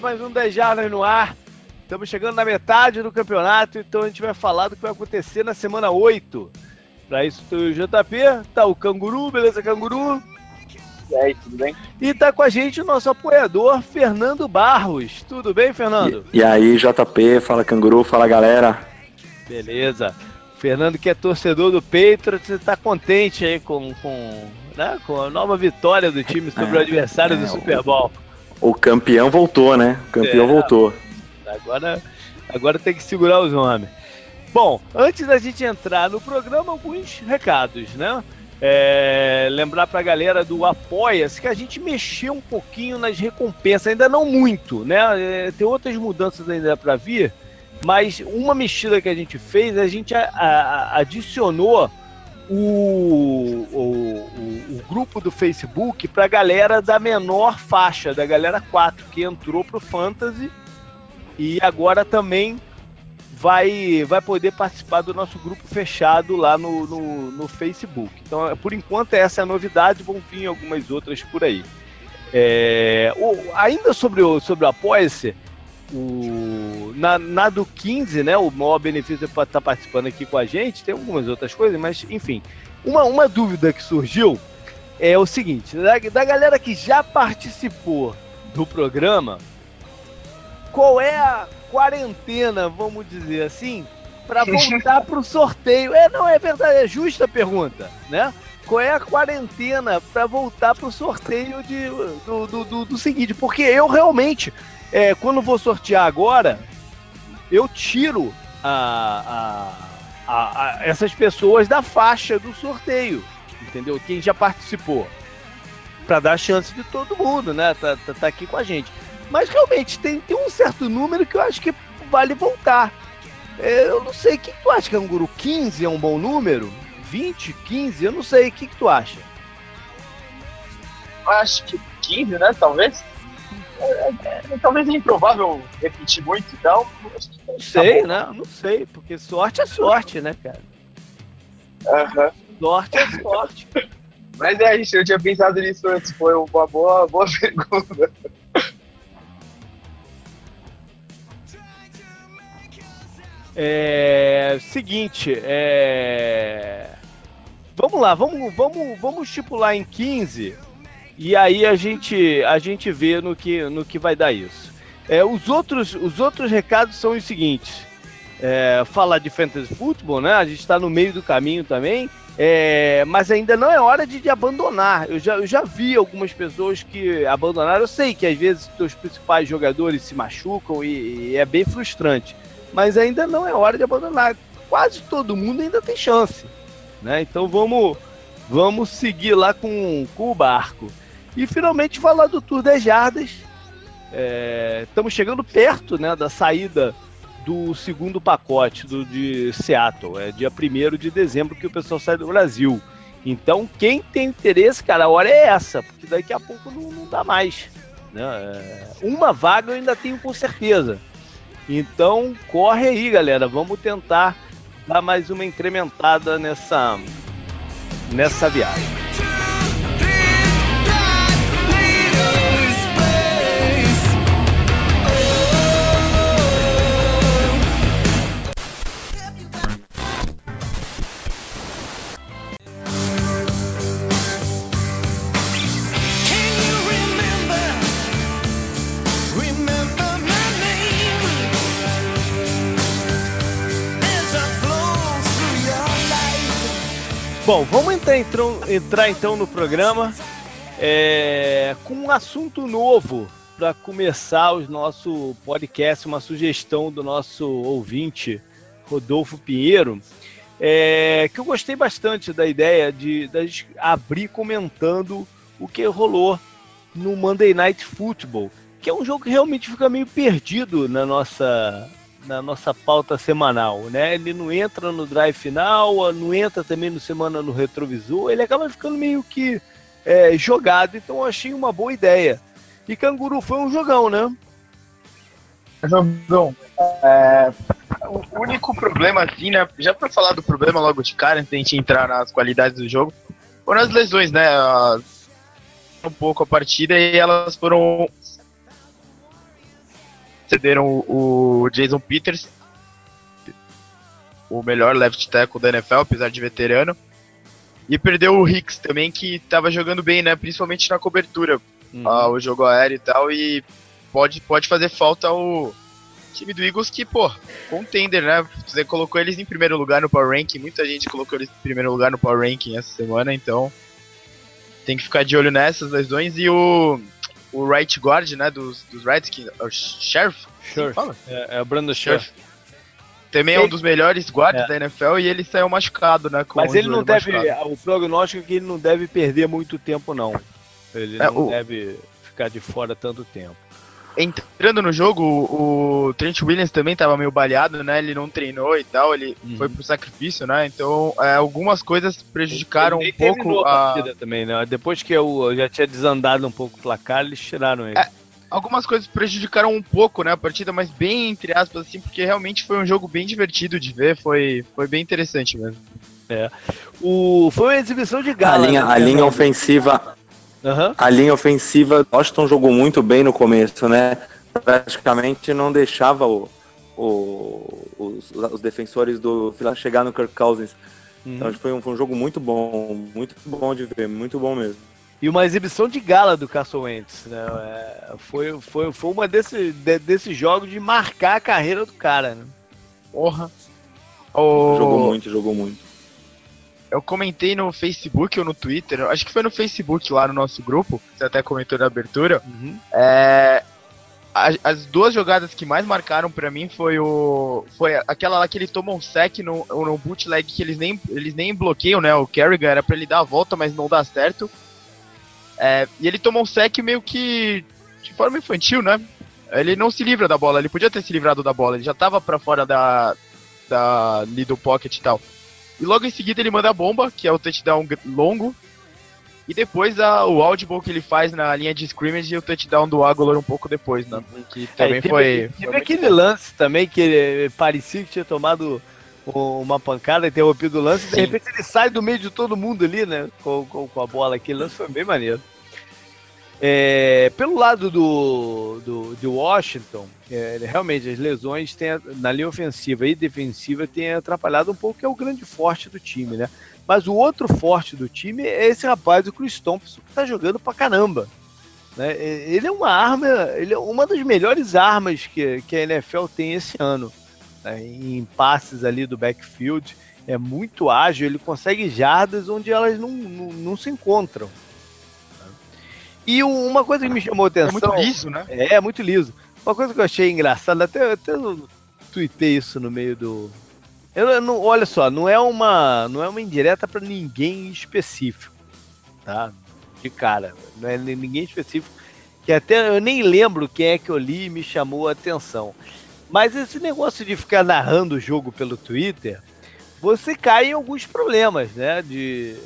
mais um 10 Jardas no ar. Estamos chegando na metade do campeonato, então a gente vai falar do que vai acontecer na semana 8. Para isso, tem o JP, tá o Canguru, beleza, Canguru? E aí, tudo bem? E tá com a gente o nosso apoiador, Fernando Barros. Tudo bem, Fernando? E, e aí, JP, fala Canguru, fala galera. Beleza. Fernando, que é torcedor do Patriots, está contente aí com, com, né, com a nova vitória do time sobre é, o adversário é, do Super Bowl. O, o, campeão voltou, né? O campeão é, voltou. Agora, agora tem que segurar os homens. Bom, antes da gente entrar no programa, alguns recados, né? É, lembrar para a galera do Apoia-se que a gente mexeu um pouquinho nas recompensas, ainda não muito, né? É, tem outras mudanças ainda para vir, mas uma mexida que a gente fez, a gente a, a, adicionou o, o, o, grupo do Facebook para a galera da menor faixa, da galera 4, que entrou pro Fantasy e agora também vai, vai poder participar do nosso grupo fechado lá no, no, no Facebook. Então, por enquanto, essa é a novidade, vão vir algumas outras por aí. É, ainda sobre o, sobre o Apoia-se, o, na, na, do 15, né, o maior benefício para estar tá participando aqui com a gente, tem algumas outras coisas, mas enfim. Uma, uma dúvida que surgiu é o seguinte: da, da galera que já participou do programa, qual é a quarentena, vamos dizer assim, para voltar para o sorteio? É, não, é verdade, é justa a pergunta, né? Qual é a quarentena para voltar para o sorteio de, do, do, do, do seguinte? Porque eu realmente é, quando vou sortear agora, eu tiro a, a, a, essas pessoas da faixa do sorteio, entendeu? Quem já participou. Para dar chance de todo mundo, né? Tá, tá, tá, aqui com a gente. Mas realmente tem, tem um certo número que eu acho que vale voltar. Eu não sei, o que, que tu acha, Canguru? 15 é um bom número? 20, 15? Eu não sei, o que, que tu acha? Acho que 15, né? Talvez. É, é, talvez é improvável repetir muito, então. Não sei, tá né? Não sei, porque sorte é sorte, né, cara? Uhum. Sorte é sorte. Mas é isso, eu tinha pensado nisso antes, foi uma boa, boa pergunta. É. Seguinte, é. Vamos lá, vamos, vamos, vamos estipular em 15 e aí a gente, a gente vê no que, no que vai dar isso. É, os, outros, os outros recados são os seguintes. É, falar de fantasy futebol, né? A gente está no meio do caminho também. É, mas ainda não é hora de, de abandonar. Eu já, eu já vi algumas pessoas que abandonaram. Eu sei que às vezes os principais jogadores se machucam e, e, é bem frustrante. Mas ainda não é hora de abandonar. Quase todo mundo ainda tem chance. Né? Então vamos, vamos seguir lá com, com o barco. E finalmente falar do Tour das Jardas. É, estamos chegando perto né, da saída do segundo pacote do, de Seattle. É dia 1 de dezembro que o pessoal sai do Brasil. Então, quem tem interesse, cara, a hora é essa, porque daqui a pouco não, não dá mais. Né? É, uma vaga eu ainda tenho com certeza. Então, corre aí, galera. Vamos tentar dar mais uma incrementada nessa, nessa viagem. Bom, vamos entrar, entrar, entrar então no programa é, com um assunto novo para começar o nosso podcast, uma sugestão do nosso ouvinte Rodolfo Pinheiro, é, que eu gostei bastante da ideia de, de abrir comentando o que rolou no Monday Night Football, que é um jogo que realmente fica meio perdido na nossa na nossa pauta semanal, né? Ele não entra no drive final, não entra também no semana no retrovisor, ele acaba ficando meio que é, jogado, então achei uma boa ideia. E Canguru foi um jogão, né? Jogão. É, o único problema, assim, né? Já para falar do problema logo de cara, antes de gente entrar nas qualidades do jogo, foram as lesões, né? Um pouco a partida e elas foram cederam o, o Jason Peters, o melhor left tackle da NFL, apesar de veterano. E perdeu o Hicks também, que estava jogando bem, né? Principalmente na cobertura, Uhum. ah, o jogo aéreo e tal. E pode, pode fazer falta o time do Eagles, que, pô, contender, né? Você colocou eles em primeiro lugar no Power Ranking. Muita gente colocou eles em primeiro lugar no Power Ranking essa semana, então tem que ficar de olho nessas lesões. E o, o right guard, né, dos, dos Redskins, o Sheriff, fala. É, é o Brandon. Sheriff. Também é um dos melhores guardas É. da NFL e ele saiu machucado, né? com Mas ele não deve. machucado. O prognóstico é que ele não deve perder muito tempo, não. Ele É, não o- deve ficar de fora tanto tempo. Entrando no jogo, o, Trent Williams também tava meio baleado, né? Ele não treinou e tal, ele Uhum. foi pro sacrifício, né? Então, é, algumas coisas prejudicaram Ele um pouco a. partida também, né? Depois que eu já tinha desandado um pouco o placar, eles tiraram ele. É. Algumas coisas prejudicaram um pouco, né? A partida, mas bem entre aspas, assim, porque realmente foi um jogo bem divertido de ver, foi, foi bem interessante mesmo. O, foi uma exibição de A gala. linha, né, a linha ofensiva, Aham. a linha ofensiva, Washington jogou muito bem no começo, né? Praticamente não deixava o, o- os, os defensores do Vila chegar no Kirk Cousins. Então Uhum. foi um, foi um jogo muito bom, muito bom de ver, muito bom mesmo. E uma exibição de gala do Carson Wentz, né? É, foi, foi, foi uma desses de, desses jogos de marcar a carreira do cara, né? Porra. O... Jogou muito, jogou muito. Eu comentei no Facebook ou no Twitter, acho que foi no Facebook lá no nosso grupo, você até comentou na abertura. Uhum. É, a- as duas jogadas que mais marcaram pra mim foi o foi aquela lá que ele toma um sec no, no bootleg que eles nem, eles nem bloqueiam, né? O Kerrigan era pra ele dar a volta, mas não dá certo. É, e ele toma um sec meio que de forma infantil, né? Ele não se livra da bola, ele podia ter se livrado da bola, ele já tava pra fora da, da do pocket e tal. E logo em seguida ele manda a bomba, que é o touchdown longo. E depois a, o audible que ele faz na linha de scrimmage e o touchdown do Aguilar um pouco depois, né? Que também É, teve, foi. Teve foi aquele bom. lance também que ele parecia que tinha tomado um- uma pancada, interrompido o lance, e de Sim. repente ele sai do meio de todo mundo ali, né? Com, com, com a bola. Aquele lance foi bem maneiro. É, pelo lado do, do, de Washington, é, realmente as lesões têm, na linha ofensiva e defensiva têm atrapalhado um pouco, que é o grande forte do time, né? Mas o outro forte do time é esse rapaz, o Chris Thompson, que tá jogando pra caramba. Né? Ele é uma arma, ele é uma das melhores armas que, que a NFL tem esse ano. né? Em passes ali do backfield, é muito ágil, ele consegue jardas onde elas não, não, não se encontram. E um- uma coisa que me chamou a É atenção. muito liso, né? É, é muito liso. Uma coisa que eu achei engraçada, até, até eu tuitei isso no meio do. Eu, eu não, olha só, não é uma, não é uma indireta para ninguém específico, tá? De cara, não é ninguém específico. Que até eu nem lembro quem é que eu li e me chamou a atenção. Mas esse negócio de ficar narrando o jogo pelo Twitter, você cai em alguns problemas, né? De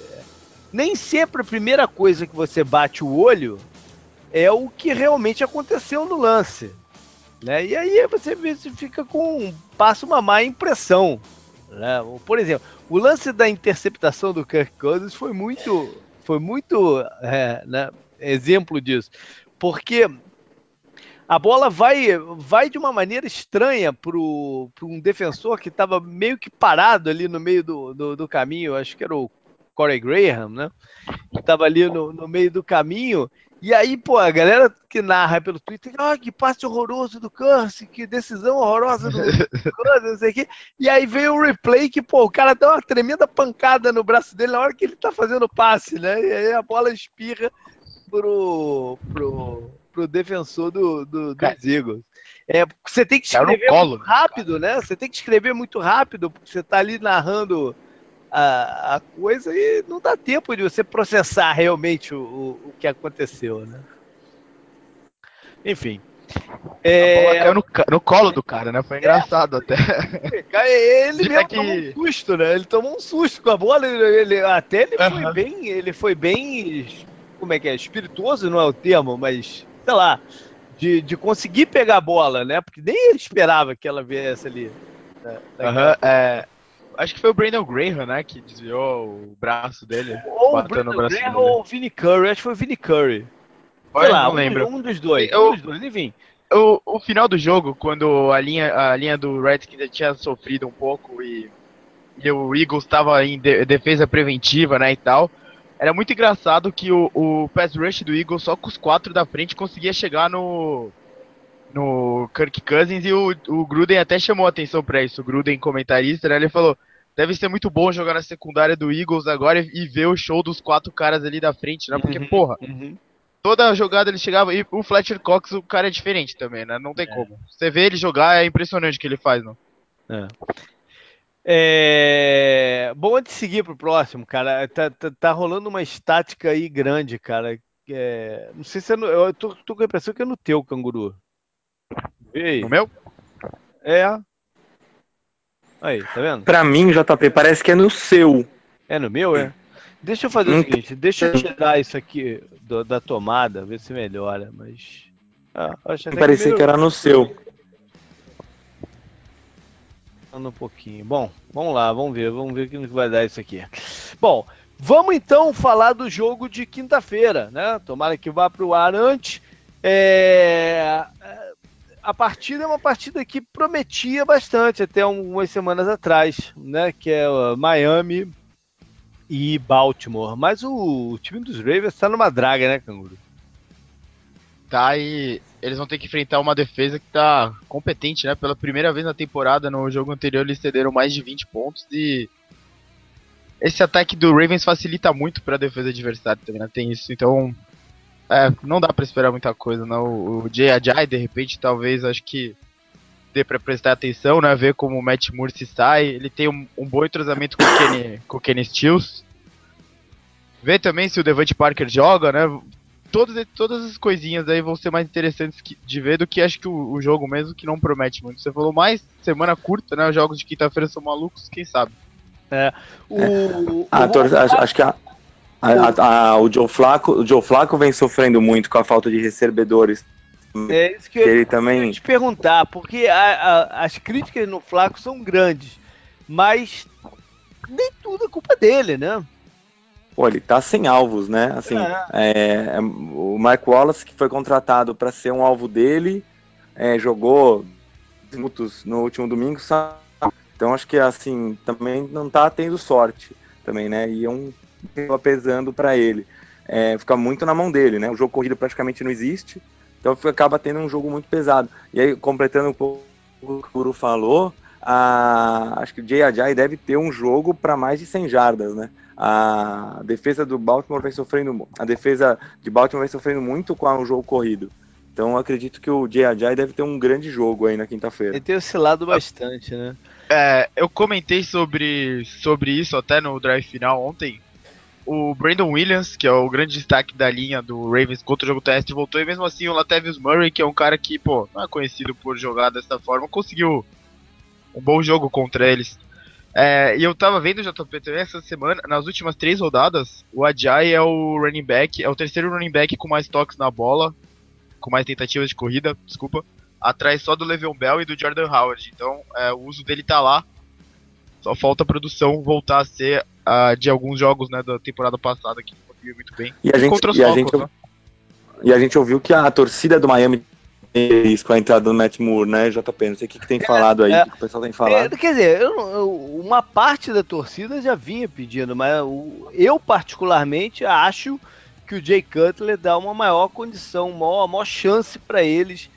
nem sempre a primeira coisa que você bate o olho é o que realmente aconteceu no lance. Né? E aí você fica com. passa uma má impressão. Né? Por exemplo, o lance da interceptação do Kirk Cousins foi muito. Foi muito é, né, exemplo disso. Porque a bola vai, vai de uma maneira estranha para um defensor que estava meio que parado ali no meio do, do, do caminho, acho que era o Corey Graham, né? Que estava ali no, no meio do caminho. E aí, pô, a galera que narra pelo Twitter, ah, que passe horroroso do Curse, que decisão horrorosa do Curse, não sei o quê. E aí veio o replay que, pô, o cara dá uma tremenda pancada no braço dele na hora que ele tá fazendo o passe, né? E aí a bola espirra pro, pro, pro defensor do, do, Cara, dos Eagles. É, você tem que escrever colo, muito rápido, né? Você tem que escrever muito rápido, porque você tá ali narrando a, a coisa e não dá tempo de você processar realmente o, o, que aconteceu, né? Enfim. A bola caiu no, no colo do cara, né? Foi engraçado até. Ele mesmo que- tomou um susto, né? Ele tomou um susto com a bola. Ele, ele- até ele foi Aham. bem. Ele foi bem. Como é que é? Espirituoso não é o termo, mas sei lá. De, de conseguir pegar a bola, né? Porque nem ele esperava que ela viesse ali. né? Aham, é, acho que foi o Brandon Graham, né? Que desviou o braço dele. Ou o Brandon Graham dele. ou o Vini Curry. Acho que foi o Vini Curry. Sei lá, não um, lembro. um dos dois. Eu- Um dos dois, enfim. o, o final do jogo, quando a linha, a linha do Redskins já tinha sofrido um pouco e, e o Eagles estava em de, defesa preventiva, né, e tal, era muito engraçado que o, o pass rush do Eagles só com os quatro da frente conseguia chegar no no Kirk Cousins e o, o Gruden até chamou atenção para isso. O Gruden, comentarista, né, ele falou: deve ser muito bom jogar na secundária do Eagles agora e, e ver o show dos quatro caras ali da frente, né? Porque, Uhum, porra, uhum. toda jogada ele chegava. E o Fletcher Cox, o cara é diferente também, né? Não tem como. Você vê ele jogar, é impressionante o que ele faz, não. É... Bom, antes de seguir pro próximo, cara, tá, tá, tá rolando uma estática aí grande, cara. É, Não sei se é no... Eu tô, tô com a impressão que é no teu, canguru. Vê aí. No meu? É. Aí, tá vendo? Pra mim, JP, parece que é no seu. É no meu, é? Deixa eu fazer o seguinte, deixa eu tirar isso aqui do- da tomada, ver se melhora, mas. Ah, acho até Parecia que era no seu. um pouquinho. Bom, vamos lá, vamos ver, vamos ver o que vai dar isso aqui. Bom, vamos então falar do jogo de quinta-feira, né? Tomara que vá para o ar antes. É, A partida é uma partida que prometia bastante até algumas semanas atrás, né? Que é Miami e Baltimore. Mas o, o time dos Ravens está numa draga, né, Canguru? Tá, e eles vão ter que enfrentar uma defesa que tá competente, né? Pela primeira vez na temporada, no jogo anterior, eles cederam mais de 20 pontos e. Esse ataque do Ravens facilita muito pra defesa adversária também, né? Tem isso, então. É, não dá pra esperar muita coisa, não. O Jay Ajay, de repente, talvez, acho que dê pra prestar atenção, né? Ver como o Matt Moore se sai. Ele tem um, um bom entrosamento com o Kenny, com o Kenny Stills. Ver também se o Devante Parker joga, né? todas, todas as coisinhas aí vão ser mais interessantes que- de ver do que acho que o, o jogo mesmo, que não promete muito. Você falou mais semana curta, né? Os jogos de quinta-feira são malucos, quem sabe? O, A o- tor- acho, acho que a- a- a- a- o, Joe Flaco, o Joe Flaco vem sofrendo muito com a falta de recebedores. é isso que eu ele também. te perguntar, porque a- as críticas no Flaco são grandes, mas nem tudo é culpa dele, né? Pô, ele tá sem alvos, né? Assim, é, é, o Mark Wallace, que foi contratado para ser um alvo dele, é, jogou minutos no último domingo, sabe? Então acho que assim, também não tá tendo sorte também, né? E é um acaba pesando para ele. É, fica muito na mão dele, né? O jogo corrido praticamente não existe, então fica- acaba tendo um jogo muito pesado. E aí, completando um pouco o que o Guru falou, a- acho que o Jay Ajay deve ter um jogo para mais de 100 jardas, né? A defesa do Baltimore vem sofrendo, a defesa de Baltimore vem sofrendo muito com o jogo corrido. Então eu acredito que o Jay Ajay deve ter um grande jogo aí na quinta-feira. Ele tem oscilado bastante, né? É, eu comentei sobre, sobre isso até no drive final ontem. O Brandon Williams, que é o grande destaque da linha do Ravens contra o jogo terrestre, voltou e mesmo assim o Latavius Murray, que é um cara que, pô, não é conhecido por jogar dessa forma, conseguiu um bom jogo contra eles. É, e eu tava vendo o JP também essa semana, nas últimas três rodadas, o Ajay é o running back, é o terceiro running back com mais toques na bola, com mais tentativas de corrida, desculpa, atrás só do Le'Veon Bell e do Jordan Howard. Então, é, o uso dele tá lá. Só falta a produção voltar a ser a de alguns jogos né, da temporada passada que conseguiu muito bem. E a gente- contra os e a Falcons, gente- né? E a gente ouviu que a torcida do Miami tem isso com a entrada do Matt Moore, né, JP? Não sei o que, que tem falado aí, é. o que, o pessoal tem falado. É, quer dizer, eu- eu- uma parte da torcida já vinha pedindo, mas o- eu particularmente acho que o Jay Cutler dá uma maior condição, uma maior, maior chance para eles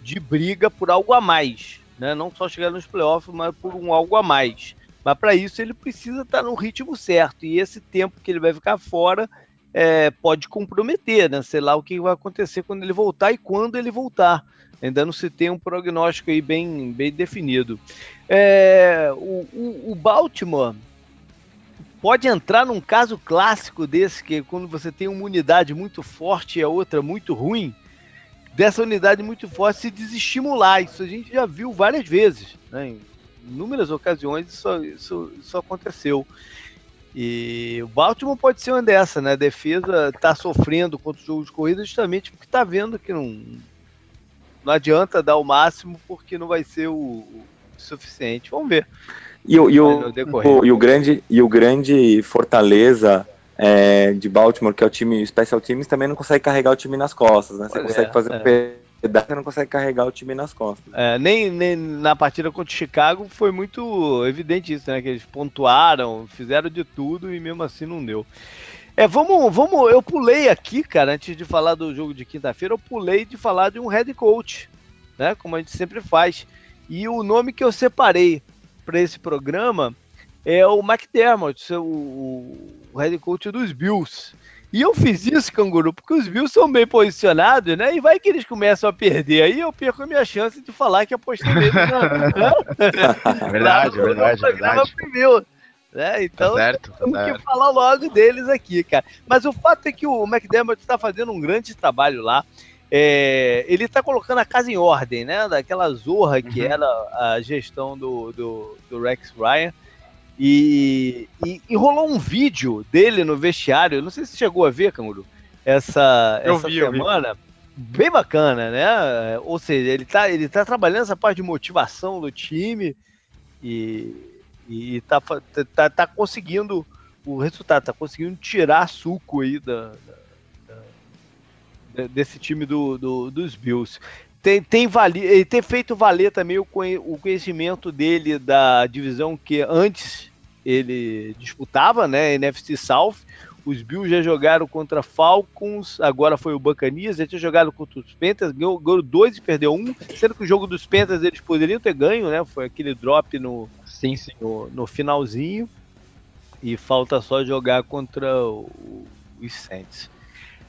de briga por algo a mais, né? Não só chegar nos playoffs, mas por um algo a mais. Mas para isso ele precisa estar no ritmo certo e esse tempo que ele vai ficar fora é, pode comprometer, né? Sei lá o que vai acontecer quando ele voltar e quando ele voltar. Ainda não se tem um prognóstico aí bem, bem definido. É, o, o- o Baltimore pode entrar num caso clássico desse, que é quando você tem uma unidade muito forte e a outra muito ruim, dessa unidade muito forte se desestimular. Isso a gente já viu várias vezes. Né? Inúmeras ocasiões isso, isso, isso aconteceu. E o Baltimore pode ser uma dessa, né? A defesa está sofrendo contra o jogo de corrida justamente porque está vendo que não, não adianta dar o máximo porque não vai ser o, o suficiente. Vamos ver. E, o- e o, o- e o grande, e o grande Fortaleza é, de Baltimore, que é o time Special Teams, também não consegue carregar o time nas costas, né? Você Pois consegue é, fazer é. um você não consegue carregar o time nas costas. É, nem, nem na partida contra o Chicago foi muito evidente isso, né? Que eles pontuaram, fizeram de tudo e mesmo assim não deu. É, vamos, vamos. Eu pulei aqui, cara, antes de falar do jogo de quinta-feira, eu pulei de falar de um head coach, né? Como a gente sempre faz. E o nome que eu separei para esse programa é o McDermott, o, o head coach dos Bills. E eu fiz isso, canguru, porque os Bills são bem posicionados, né? E vai que eles começam a perder. Aí eu perco a minha chance de falar que apostei neles na... verdade, no, verdade, no verdade. Primeiro, né? Então, tá certo, tá temos certo. que falar logo deles aqui, cara. Mas o fato é que o McDermott está fazendo um grande trabalho lá. É, ele está colocando a casa em ordem, né? Daquela zorra que uhum. era a gestão do, do, do Rex Ryan. E, e, e, rolou um vídeo dele no vestiário, não sei se chegou a ver, Canguru, essa, essa vi, semana. Bem bacana, né? Ou seja, ele tá, ele tá trabalhando essa parte de motivação do time e, e tá, tá, tá conseguindo o resultado, tá conseguindo tirar suco aí da, da, da desse time do, do, dos Bills tem, tem, vali, tem feito valer também o, conhecimento dele da divisão que antes ele disputava, né? NFC South. Os Bills já jogaram contra Falcons, agora foi o Buccaneers, já tinha jogado contra os Panthers, ganhou, ganhou dois e perdeu um, sendo que o jogo dos Panthers eles poderiam ter ganho, né? Foi aquele drop no, sim, sim. no, no finalzinho. E falta só jogar contra o, os Saints.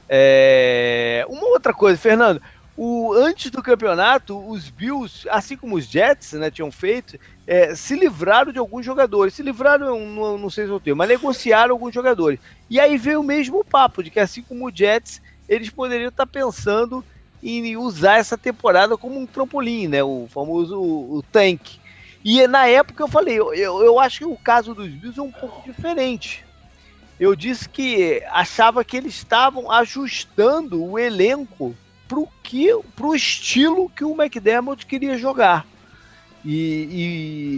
É, uma outra coisa, Fernando, o, antes do campeonato, os Bills, assim como os Jets, né, tinham feito, é, se livraram de alguns jogadores. Se livraram, não, não sei se eu tenho, mas negociaram alguns jogadores. E aí veio o mesmo papo de que, assim como os Jets, eles poderiam estar pensando em usar essa temporada como um trampolim, né, o famoso o, tank. E na época eu falei, eu, eu acho que o caso dos Bills é um pouco diferente. Eu disse que achava que eles estavam ajustando o elenco pro que pro estilo que o McDermott queria jogar. E,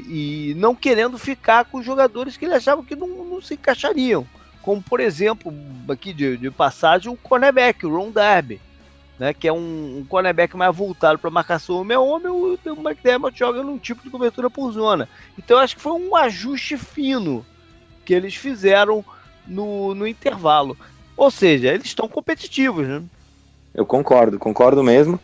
e, e, não querendo ficar com jogadores que ele achava que não, não se encaixariam. Como, por exemplo, aqui de, de passagem, o cornerback, o Ron Darby, né, que é um, um cornerback mais voltado para marcação homem a homem, o, o McDermott joga num tipo de cobertura por zona. Então, acho que foi um ajuste fino que eles fizeram no, no intervalo. Ou seja, eles estão competitivos, né? Eu concordo, concordo mesmo.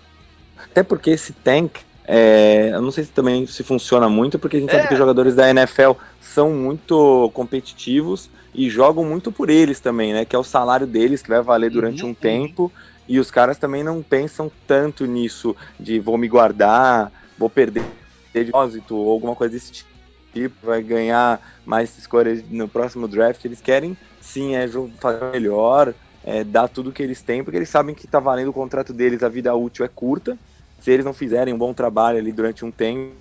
Até porque esse tank, é, eu não sei se também se funciona muito, porque a gente é. sabe que os jogadores da NFL são muito competitivos e jogam muito por eles também, né? Que é o salário deles que vai valer durante uhum, um tempo. E os caras também não pensam tanto nisso de vou me guardar, vou perder depósito ou alguma coisa desse tipo, vai ganhar mais escolhas no próximo draft. Eles querem sim é fazer melhor, é, dar tudo que eles têm, porque eles sabem que está valendo o contrato deles, a vida útil é curta. Se eles não fizerem um bom trabalho ali durante um tempo,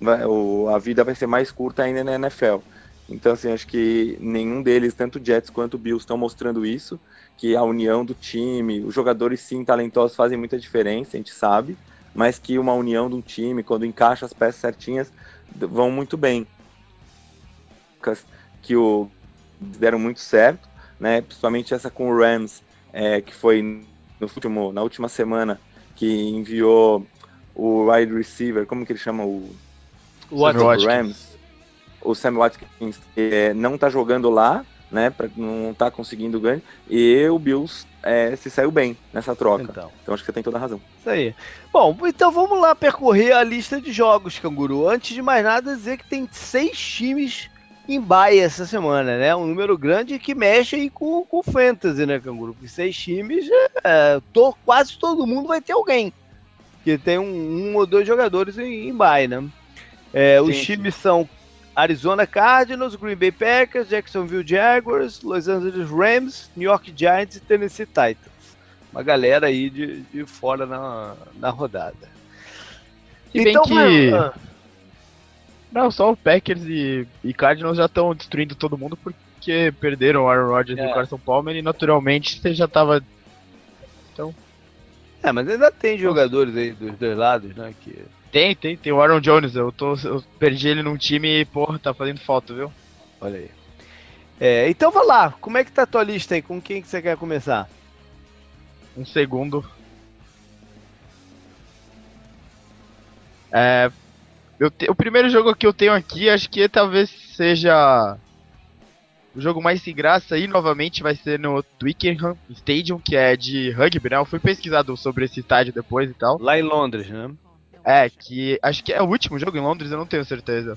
vai, o, a vida vai ser mais curta ainda na NFL. Então, assim, acho que nenhum deles, tanto Jets quanto Bills, estão mostrando isso, que a união do time, os jogadores sim talentosos fazem muita diferença, a gente sabe, mas que uma união de um time, quando encaixa as peças certinhas, vão muito bem. Que o deram muito certo, né? Principalmente essa com o Rams, é, que foi no último, na última semana, que enviou o wide receiver, como que ele chama o, o Rams? O Sam Watkins é, não tá jogando lá, né? Pra, não tá conseguindo ganho. E o Bills é, se saiu bem nessa troca. Então. então acho que você tem toda a razão. Isso aí. Bom, então vamos lá percorrer a lista de jogos, Canguru. Antes de mais nada, dizer que tem seis times em baia essa semana, né? Um número grande que mexe aí com, o Fantasy, né, Canguru? Porque seis times, é, to, quase todo mundo vai ter alguém. Que tem um, um ou dois jogadores em, em né? É, os times são Arizona Cardinals, Green Bay Packers, Jacksonville Jaguars, Los Angeles Rams, New York Giants e Tennessee Titans. Uma galera aí de, de fora na, na rodada. E então, bem que... Mas, não, só o Packers e, e Cardinals já estão destruindo todo mundo porque perderam o Aaron Rodgers é. e o Carson Palmer e naturalmente você já tava. Então. É, mas ainda tem jogadores aí dos dois lados, né? Que... Tem, tem, tem o Aaron Jones. Eu, tô, eu perdi ele num time e, porra, tá fazendo falta, viu? Olha aí. É, então vai lá, como é que tá a tua lista aí? Com quem que você quer começar? Um segundo. É, te, o primeiro jogo que eu tenho aqui, acho que talvez seja o jogo mais sem graça aí, novamente, vai ser no Twickenham Stadium, que é de rugby, né? Eu fui pesquisado sobre esse estádio depois e tal. Lá em Londres, né? É, que acho que é o último jogo em Londres, eu não tenho certeza.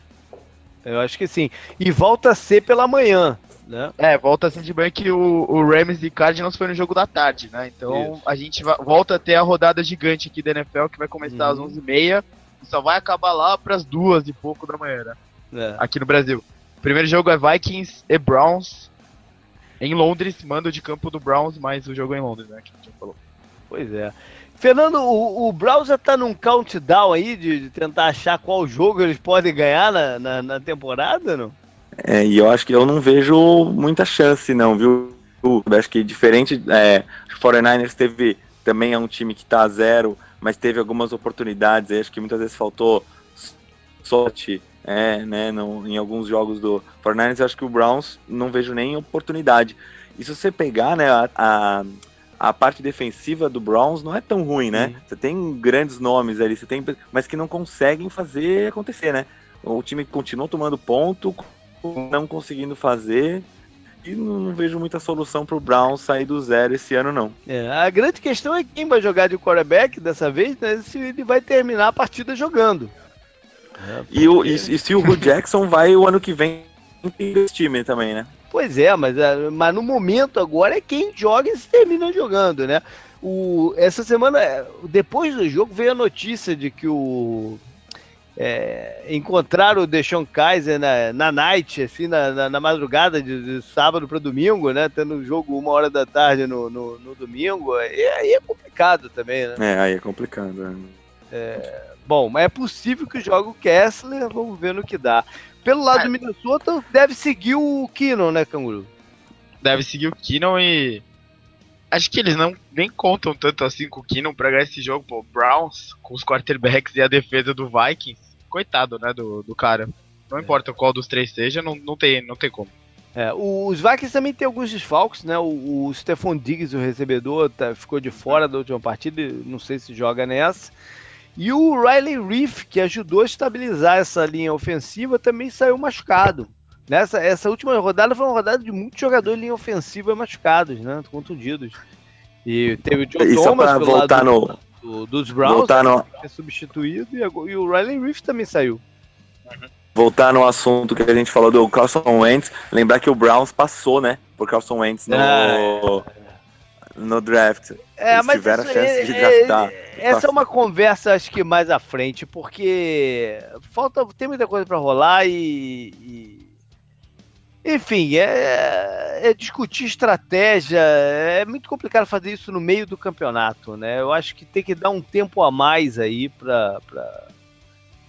Eu acho que sim. E volta a ser pela manhã, né? É, volta a ser de manhã que o, o Rams e Cardinals foi no jogo da tarde, né? Então Isso. a gente volta a ter a rodada gigante aqui da NFL que vai começar uhum. às 11h30 e só vai acabar lá pras duas e pouco da manhã, né? É. Aqui no Brasil. Primeiro jogo é Vikings e Browns em Londres, mando de campo do Browns, mas o jogo é em Londres, né? Que a gente falou. Pois é. Fernando, o, o Browns já tá num countdown aí de, de, tentar achar qual jogo eles podem ganhar na, na, na, temporada, não? É, e eu acho que eu não vejo muita chance, não, viu? Eu acho que diferente, é, o 49ers teve também é um time que tá a zero, mas teve algumas oportunidades, acho que muitas vezes faltou sorte, é, né, no, em alguns jogos do 49ers, eu acho que o Browns não vejo nem oportunidade. E se você pegar, né, a, a a parte defensiva do Browns não é tão ruim, né? Você tem grandes nomes ali, você tem, mas que não conseguem fazer acontecer, né? O time continua tomando ponto, não conseguindo fazer. E não vejo muita solução para o Browns sair do zero esse ano, não. É, a grande questão é quem vai jogar de quarterback dessa vez, né? Se ele vai terminar a partida jogando. É, porque... e, o, e, e se o Hugh Jackson vai o ano que vem esse time também, né? Pois é, mas, é, mas no momento agora é quem joga e se termina jogando, né? O, essa semana, depois do jogo, veio a notícia de que o. É, encontraram o Deshaun Kaiser na, na night, assim, na, na, na madrugada de, de sábado para domingo, né? Tendo um jogo uma hora da tarde no, no, no, domingo. E aí é complicado também, né? É, aí é complicado. É. é bom, mas é possível que jogue o Kessler, vamos ver no que dá. Pelo lado é. do Minnesota, deve seguir o Keenan, né, Canguru? Deve seguir o Keenan e. Acho que eles não nem contam tanto assim com o Keenan pra ganhar esse jogo, pô. Browns, com os quarterbacks e a defesa do Vikings. Coitado, né, do, do cara. Não é. importa qual dos três seja, não, não, tem, não tem como. É, os Vikings também tem alguns desfalques, né? O, o Stephon Diggs, o recebedor, tá, ficou de fora da última partida, não sei se joga nessa. E o Riley Reef, que ajudou a estabilizar essa linha ofensiva, também saiu machucado. Nessa essa última rodada foi uma rodada de muitos jogadores em linha ofensiva machucados, né? Contundidos. E teve o John e Thomas pelo voltar lado no, do, dos Browns, voltar no... que substituído, e, e, o Riley Reef também saiu. Voltar no assunto que a gente falou do Carson Wentz, lembrar que o Browns passou, né, por Carson Wentz no, ah, é no draft. É, Eles mas tiveram a chance é, de draftar. É, essa é uma conversa, acho que mais à frente, porque falta tem muita coisa para rolar e, e, enfim, é, é, discutir estratégia. É muito complicado fazer isso no meio do campeonato, né? Eu acho que tem que dar um tempo a mais aí para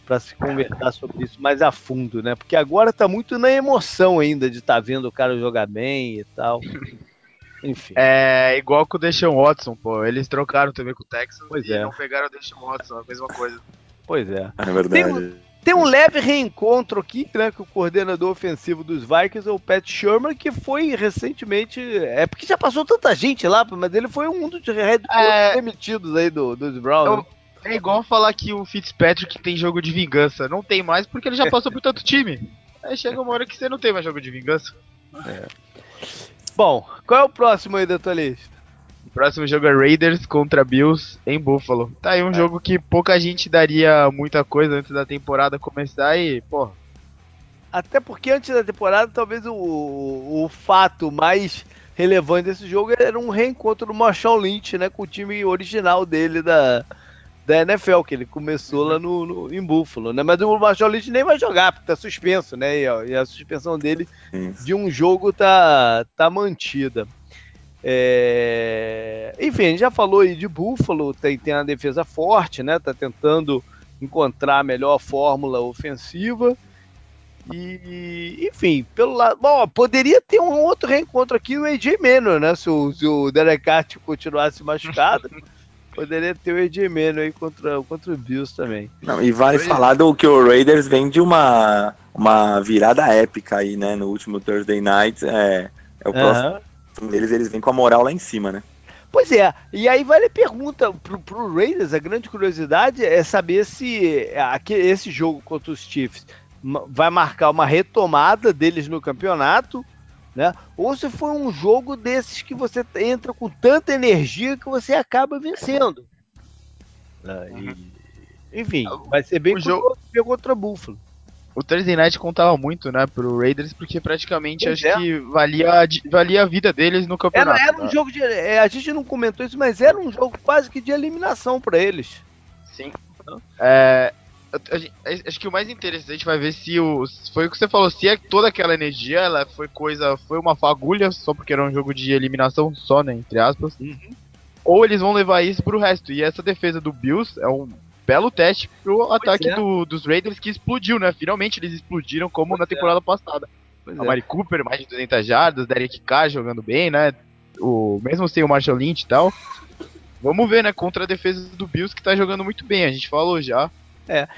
para se conversar sobre isso mais a fundo, né? Porque agora tá muito na emoção ainda de estar tá vendo o cara jogar bem e tal. Enfim. É igual com o Deshaun Watson, pô. Eles trocaram também com o Texas pois e é. não pegaram o Deshaun Watson, a mesma coisa. Pois é. É verdade. Tem tem um leve reencontro aqui, né, com o coordenador ofensivo dos Vikings, o Pat Shermer, que foi recentemente. É porque já passou tanta gente lá, mas ele foi um dos é... demitidos aí do, dos Browns. Né? É igual falar que o Fitzpatrick tem jogo de vingança. Não tem mais porque ele já passou por tanto time. Aí chega uma hora que você não tem mais jogo de vingança. É. Bom, qual é o próximo aí da tua lista? O próximo jogo é Raiders contra Bills em Buffalo. Tá aí um é. jogo que pouca gente daria muita coisa antes da temporada começar e, pô. Até porque antes da temporada, talvez o, o fato mais relevante desse jogo era um reencontro do Marshall Lynch, né, com o time original dele da, da NFL, que ele começou lá no, no, em Buffalo, né? Mas o Marshall Lynch nem vai jogar, porque tá suspenso, né? E, ó, e a suspensão dele de um jogo tá, tá mantida. É... Enfim, a gente já falou aí de Buffalo, tem, tem uma defesa forte, né? Tá tentando encontrar a melhor fórmula ofensiva. E, enfim, pelo lado. Bom, poderia ter um outro reencontro aqui no AJ Manor, né? Se o, se o Derek Hart continuasse machucado. Poderia ter o AJ Mano aí contra, contra o Bills também. Não, e vale falar do que o Raiders vem de uma, uma virada épica aí, né? No último Thursday Night. É, é o próximo deles, eles vêm com a moral lá em cima, né? Pois é, e aí vale a pergunta pro, pro Raiders, a grande curiosidade é saber se esse jogo contra os Chiefs vai marcar uma retomada deles no campeonato, né? Ou se foi um jogo desses que você entra com tanta energia que você acaba vencendo. E, enfim, vai ser bem o jogo contra Buffalo o Thursday Night contava muito, né, pro Raiders, porque praticamente pois acho é. que valia, valia a vida deles no campeonato. Era, era um né? jogo de. É, a gente não comentou isso, mas era um jogo quase que de eliminação para eles. Sim. É, acho que o mais interessante vai ver se o. Foi o que você falou, se é toda aquela energia, ela foi coisa. Foi uma fagulha, só porque era um jogo de eliminação só, né? Entre aspas. Uhum. Ou eles vão levar isso pro resto. E essa defesa do Bills é um belo teste pro pois ataque é. do, dos Raiders que explodiu, né? Finalmente eles explodiram como pois na temporada é. passada. Pois a é. Mari Cooper, mais de 200 jardas, Derek Carr jogando bem, né? O, mesmo sem o Marshall Lynch e tal. Vamos ver, né? Contra a defesa do Bills que tá jogando muito bem, a gente falou já. É.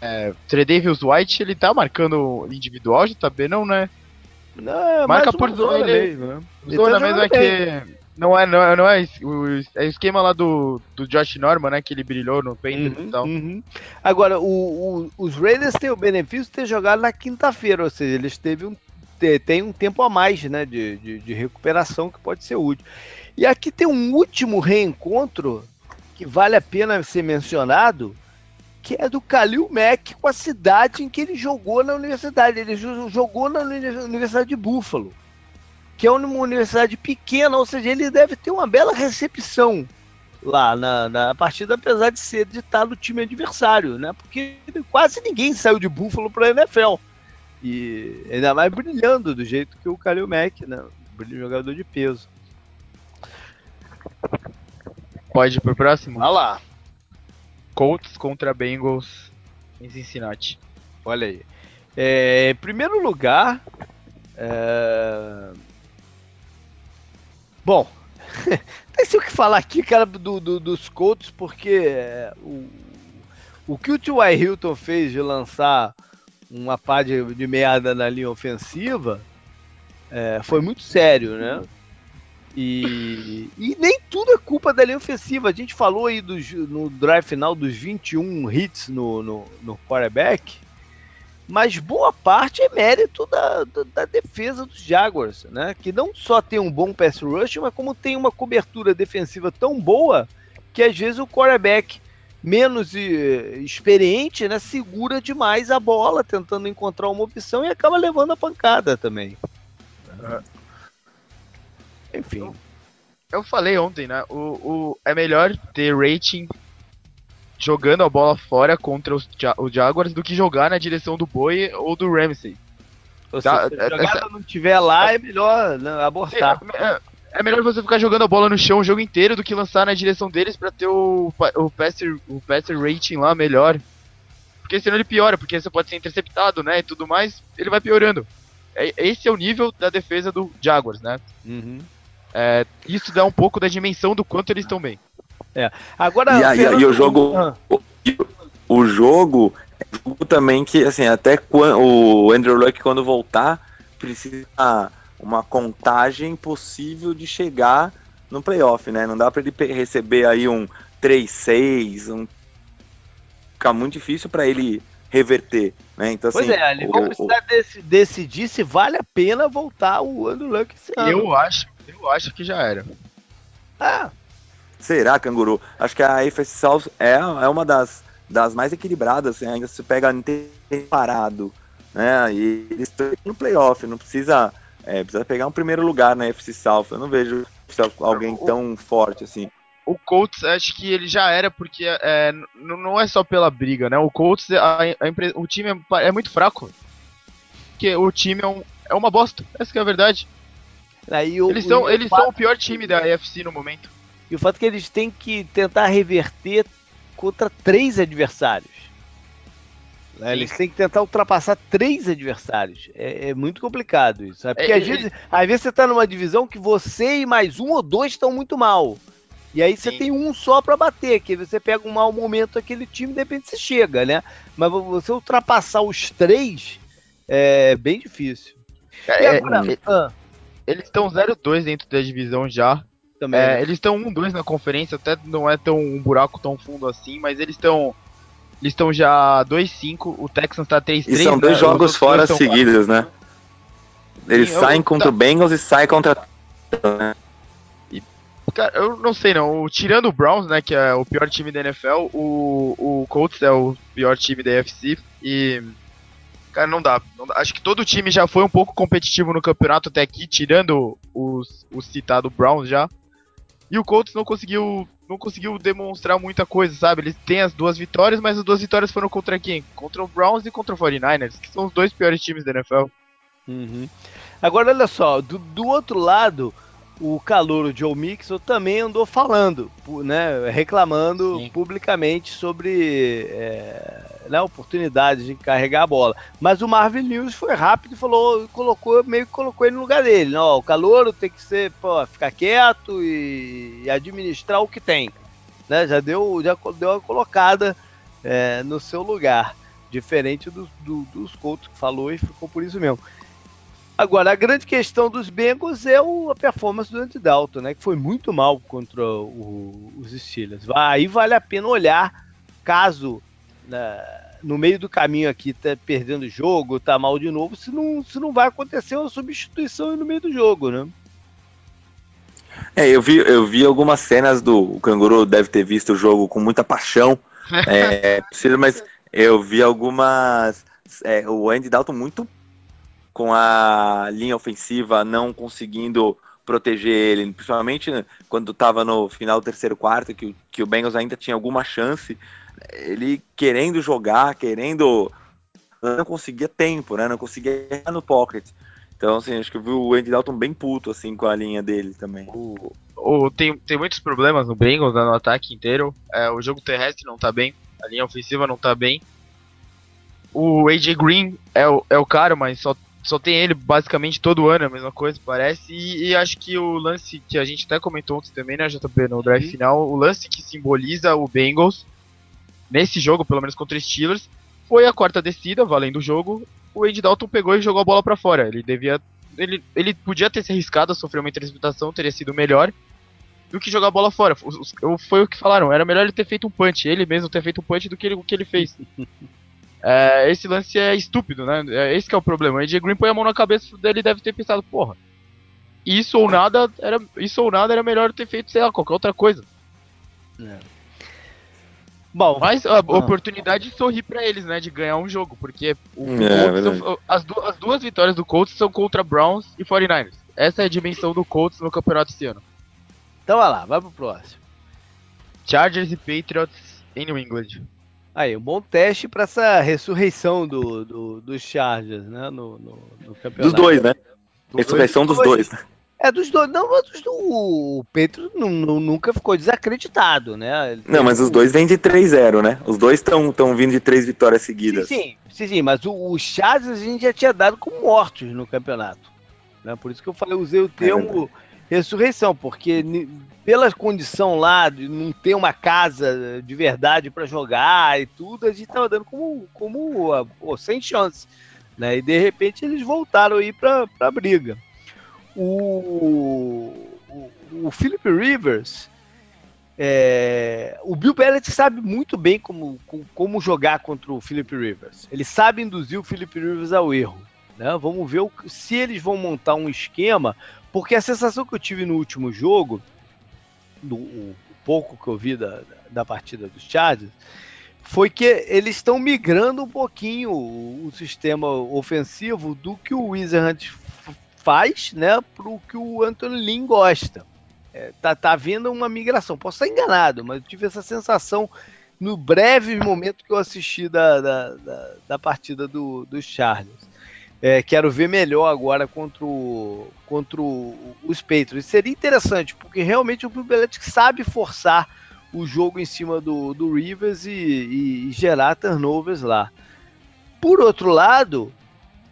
é Tredavious White, ele tá marcando individual, já tá bem, não, né? Não, Marca por zona mesmo, né? Zona tá mesmo é que não é, não é, não é, o, é o esquema lá do, do Josh Norman, né? Que ele brilhou no Panthers uhum, e tal. Uhum. Agora, o, o, os Raiders têm o benefício de ter jogado na quinta-feira, ou seja, eles teve um, tem um tempo a mais né, de, de, de, recuperação que pode ser útil. E aqui tem um último reencontro que vale a pena ser mencionado, que é do Kalil Mack com a cidade em que ele jogou na universidade. Ele jogou na Universidade de Buffalo que é uma universidade pequena, ou seja, ele deve ter uma bela recepção lá na, na partida, apesar de ser de estar no time adversário, né? Porque quase ninguém saiu de Buffalo para a NFL. E ainda mais brilhando do jeito que o Kalil Mack, né? Jogador de peso. Pode ir pro próximo? Vai lá. Colts contra Bengals em Cincinnati. Olha aí. É, em primeiro lugar, é, Bom, tem o que falar aqui, cara, do, do, dos Colts, porque é, o, o que o T.Y. Hilton fez de lançar uma pá de, de meada na linha ofensiva é, foi muito sério, né? E, e, nem tudo é culpa da linha ofensiva. A gente falou aí dos, no drive final dos 21 hits no, no, no quarterback mas boa parte é mérito da, da, da, defesa dos Jaguars, né? Que não só tem um bom pass rush, mas como tem uma cobertura defensiva tão boa que às vezes o quarterback menos experiente, né, segura demais a bola tentando encontrar uma opção e acaba levando a pancada também. Enfim. Eu, eu falei ontem, né? O, o, é melhor ter rating jogando a bola fora contra os, os Jaguars do que jogar na direção do Boi ou do Ramsey. Ou se a é, jogada essa, não estiver lá, é melhor né, abortar. É, é, é, melhor você ficar jogando a bola no chão o jogo inteiro do que lançar na direção deles para ter o, o, passer, o passer rating lá melhor. Porque senão ele piora, porque você pode ser interceptado, né, e tudo mais, ele vai piorando. É, esse é o nível da defesa do Jaguars, né? Uhum. É, isso dá um pouco da dimensão do quanto eles estão bem. É. Agora, e, Fernando... e, e o jogo. Ah. O jogo é também que, assim, até quando, o Andrew Luck, quando voltar, precisa uma contagem possível de chegar no playoff, né? Não dá para ele receber aí um 3-6, um... fica muito difícil para ele reverter, né? Então, pois assim, é, eles vão precisar o... decidir se vale a pena voltar o Andrew Luck esse ano. Eu acho, eu acho que já era. Ah, Será, Canguru? Acho que a AFC South é, é uma das, das mais equilibradas, assim, ainda se pega parado, né? E eles estão no playoff, não precisa, é, precisa pegar um primeiro lugar na AFC South. Eu não vejo alguém tão forte assim. O Colts, acho que ele já era, porque é, não é só pela briga, né? O Colts, a, a, o time é, é, muito fraco. Porque o time é, um, é uma bosta, essa é a verdade. Aí, o, eles são, eles são o pior time da AFC no momento. E o fato é que eles têm que tentar reverter contra três adversários. Né? Eles têm que tentar ultrapassar três adversários. É, é muito complicado isso. Sabe? Porque é, às, vezes, é... às vezes você está numa divisão que você e mais um ou dois estão muito mal. E aí você Sim. tem um só para bater, que você pega um mau momento aquele time e de repente você chega, né? Mas você ultrapassar os três é bem difícil. É, agora, é, ah, eles estão 0-2 dentro da divisão já. Também, é, né? Eles estão 1-2 na conferência, até não é tão um buraco tão fundo assim, mas eles estão eles estão já 2-5, o Texans tá 3-3. E são dois né? jogos fora seguidos, né? Eles Sim, saem eu, contra tá... o Bengals e saem contra. E, cara, eu não sei não. Tirando o Browns, né, que é o pior time da NFL, o, o Colts é o pior time da AFC. E. Cara, não dá, não dá. Acho que todo time já foi um pouco competitivo no campeonato até aqui, tirando os, o citado Browns já. E o Colts não conseguiu não conseguiu demonstrar muita coisa, sabe? Eles têm as duas vitórias, mas as duas vitórias foram contra quem? Contra o Browns e contra o 49ers, que são os dois piores times da NFL. Uhum. Agora, olha só, do, do outro lado, o calor Joe Mixon também andou falando, né, reclamando Sim. publicamente sobre é, né, oportunidade de carregar a bola. Mas o Marvin Lewis foi rápido e falou, colocou, meio que colocou ele no lugar dele. Não, o calor tem que ser, pô, ficar quieto e, e, administrar o que tem. Né, já deu, já deu uma colocada é, no seu lugar, diferente do, do, dos Colts que falou e ficou por isso mesmo. Agora, a grande questão dos Bengals é o, a performance do Andy Dalton, né? Que foi muito mal contra o, os Steelers. Aí vale a pena olhar caso né, no meio do caminho aqui tá perdendo o jogo, tá mal de novo, se não, se não vai acontecer uma substituição no meio do jogo, né? É, eu vi, eu vi algumas cenas do o Canguru deve ter visto o jogo com muita paixão, é, mas eu vi algumas é, o Andy Dalton muito com a linha ofensiva não conseguindo proteger ele, principalmente quando estava no final do terceiro quarto, que, que o Bengals ainda tinha alguma chance, ele querendo jogar, querendo. não conseguia tempo, né? Não conseguia no pocket. Então, assim, acho que eu vi o Andy Dalton bem puto, assim, com a linha dele também. O, o, tem, tem muitos problemas no Bengals, né, no ataque inteiro. É, o jogo terrestre não tá bem, a linha ofensiva não tá bem. O AJ Green é o, é o cara, mas só só tem ele basicamente todo ano, a mesma coisa, parece. E, e, acho que o lance que a gente até comentou ontem também, né, JP, no drive uhum. final, o lance que simboliza o Bengals, nesse jogo, pelo menos contra os Steelers, foi a quarta descida, valendo o jogo. O Andy Dalton pegou e jogou a bola para fora. Ele devia. Ele, ele podia ter se arriscado a sofrer uma interceptação, teria sido melhor do que jogar a bola fora. Foi o que falaram, era melhor ele ter feito um punch, ele mesmo ter feito um punch do que ele, o que ele fez. É, esse lance é estúpido, né? É, esse é o problema. O AJ Green põe a mão na cabeça dele e deve ter pensado, porra, isso ou nada era, isso ou nada era melhor ter feito, sei lá, qualquer outra coisa. É. Bom, mas a ah. oportunidade de sorrir para eles, né, de ganhar um jogo, porque o, é, são, as, du as, duas vitórias do Colts são contra Browns e 49ers. Essa é a dimensão do Colts no campeonato esse ano. Então vai lá, vai pro próximo. Chargers e Patriots em New England. Aí, um bom teste para essa ressurreição do, do, dos Chargers, né? No, no, no campeonato. Dos dois, né? ressurreição dos dois. Né? É, dos dois. Não, dos, o Pedro nunca ficou desacreditado, né? Ele não, mas os dois vêm de 3-0, né? Os dois estão vindo de três vitórias seguidas. Sim, sim, sim, mas o, Chargers a gente já tinha dado como mortos no campeonato. Né? Por isso que eu falei, usei o é termo é ressurreição, porque pela condição lá de não ter uma casa de verdade para jogar e tudo, a gente tava dando como, como pô, sem chance. Né? E de repente eles voltaram aí para a briga. O, o, o Philip Rivers, é, o Bill Belichick sabe muito bem como, como jogar contra o Philip Rivers. Ele sabe induzir o Philip Rivers ao erro. Né? Vamos ver o, se eles vão montar um esquema, porque a sensação que eu tive no último jogo do pouco que eu vi da, da partida dos Chargers, foi que eles estão migrando um pouquinho o, o, sistema ofensivo do que o Wizard faz, né, para o que o Anthony Lynn gosta. É, tá, tá havendo uma migração. Posso estar enganado, mas eu tive essa sensação no breve momento que eu assisti da, da, da, da partida do, dos Chargers. É, quero ver melhor agora contra, o, contra o, os Patriots. Seria interessante, porque realmente o Bill Belichick sabe forçar o jogo em cima do, do Rivers e, e, e, gerar turnovers lá. Por outro lado,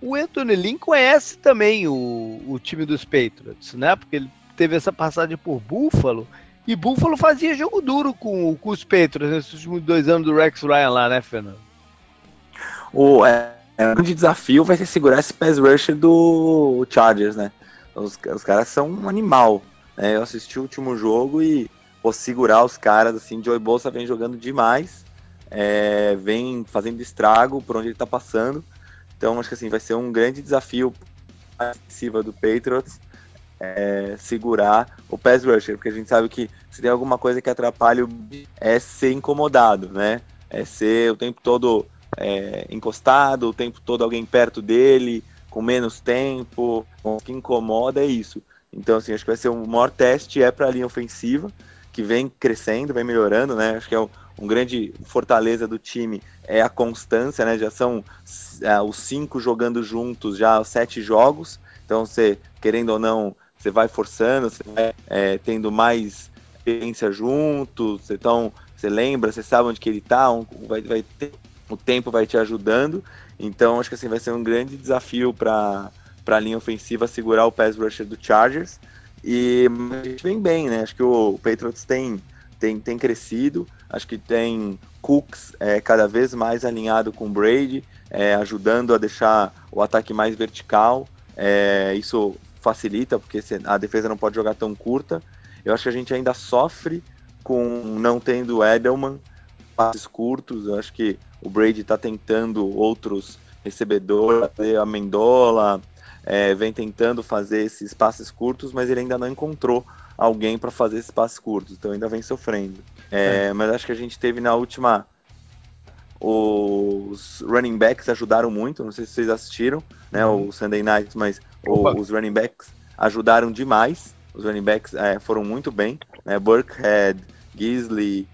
o Anthony Lynn conhece também o, o time dos Patriots, né? Porque ele teve essa passagem por Buffalo e Buffalo fazia jogo duro com, com os Patriots nesses últimos dois anos do Rex Ryan lá, né, Fernando? O, é, é, um grande desafio vai ser segurar esse pass rush do Chargers, né? Os, os caras são um animal. É, eu assisti o último jogo e vou segurar os caras, assim, Joey Bolsa vem jogando demais, é, vem fazendo estrago por onde ele tá passando. Então acho que assim, vai ser um grande desafio ofensiva do Patriots é, segurar o pass rusher, porque a gente sabe que se tem alguma coisa que atrapalha o é ser incomodado, né? É ser o tempo todo é, encostado, o tempo todo alguém perto dele, com menos tempo, o que incomoda é isso. Então, assim, acho que vai ser o maior teste é para a linha ofensiva, que vem crescendo, vem melhorando, né? Acho que é um, um grande fortaleza do time é a constância, né? Já são é, os cinco jogando juntos já sete jogos, então você querendo ou não você vai forçando, você vai é, tendo mais experiência juntos, então você lembra, você sabe onde que ele está, vai, vai ter, o tempo vai te ajudando, então acho que assim vai ser um grande desafio para a linha ofensiva segurar o pass rusher do Chargers, e a gente vem bem, né? Acho que o Patriots tem, tem, tem crescido, acho que tem Cooks é, cada vez mais alinhado com o Brady, é, ajudando a deixar o ataque mais vertical. É, isso facilita, porque a defesa não pode jogar tão curta. Eu acho que a gente ainda sofre com não tendo Edelman, passes curtos. Eu acho que o Brady está tentando outros recebedores, a Mendola, é, vem tentando fazer esses passes curtos, mas ele ainda não encontrou alguém para fazer esses passes curtos, então ainda vem sofrendo. É, é. Mas acho que a gente teve na última. Os running backs ajudaram muito, não sei se vocês assistiram, né, uhum. o Sunday Night, mas os running backs ajudaram demais. Os running backs é, foram muito bem, né, Burkhead, Gisley,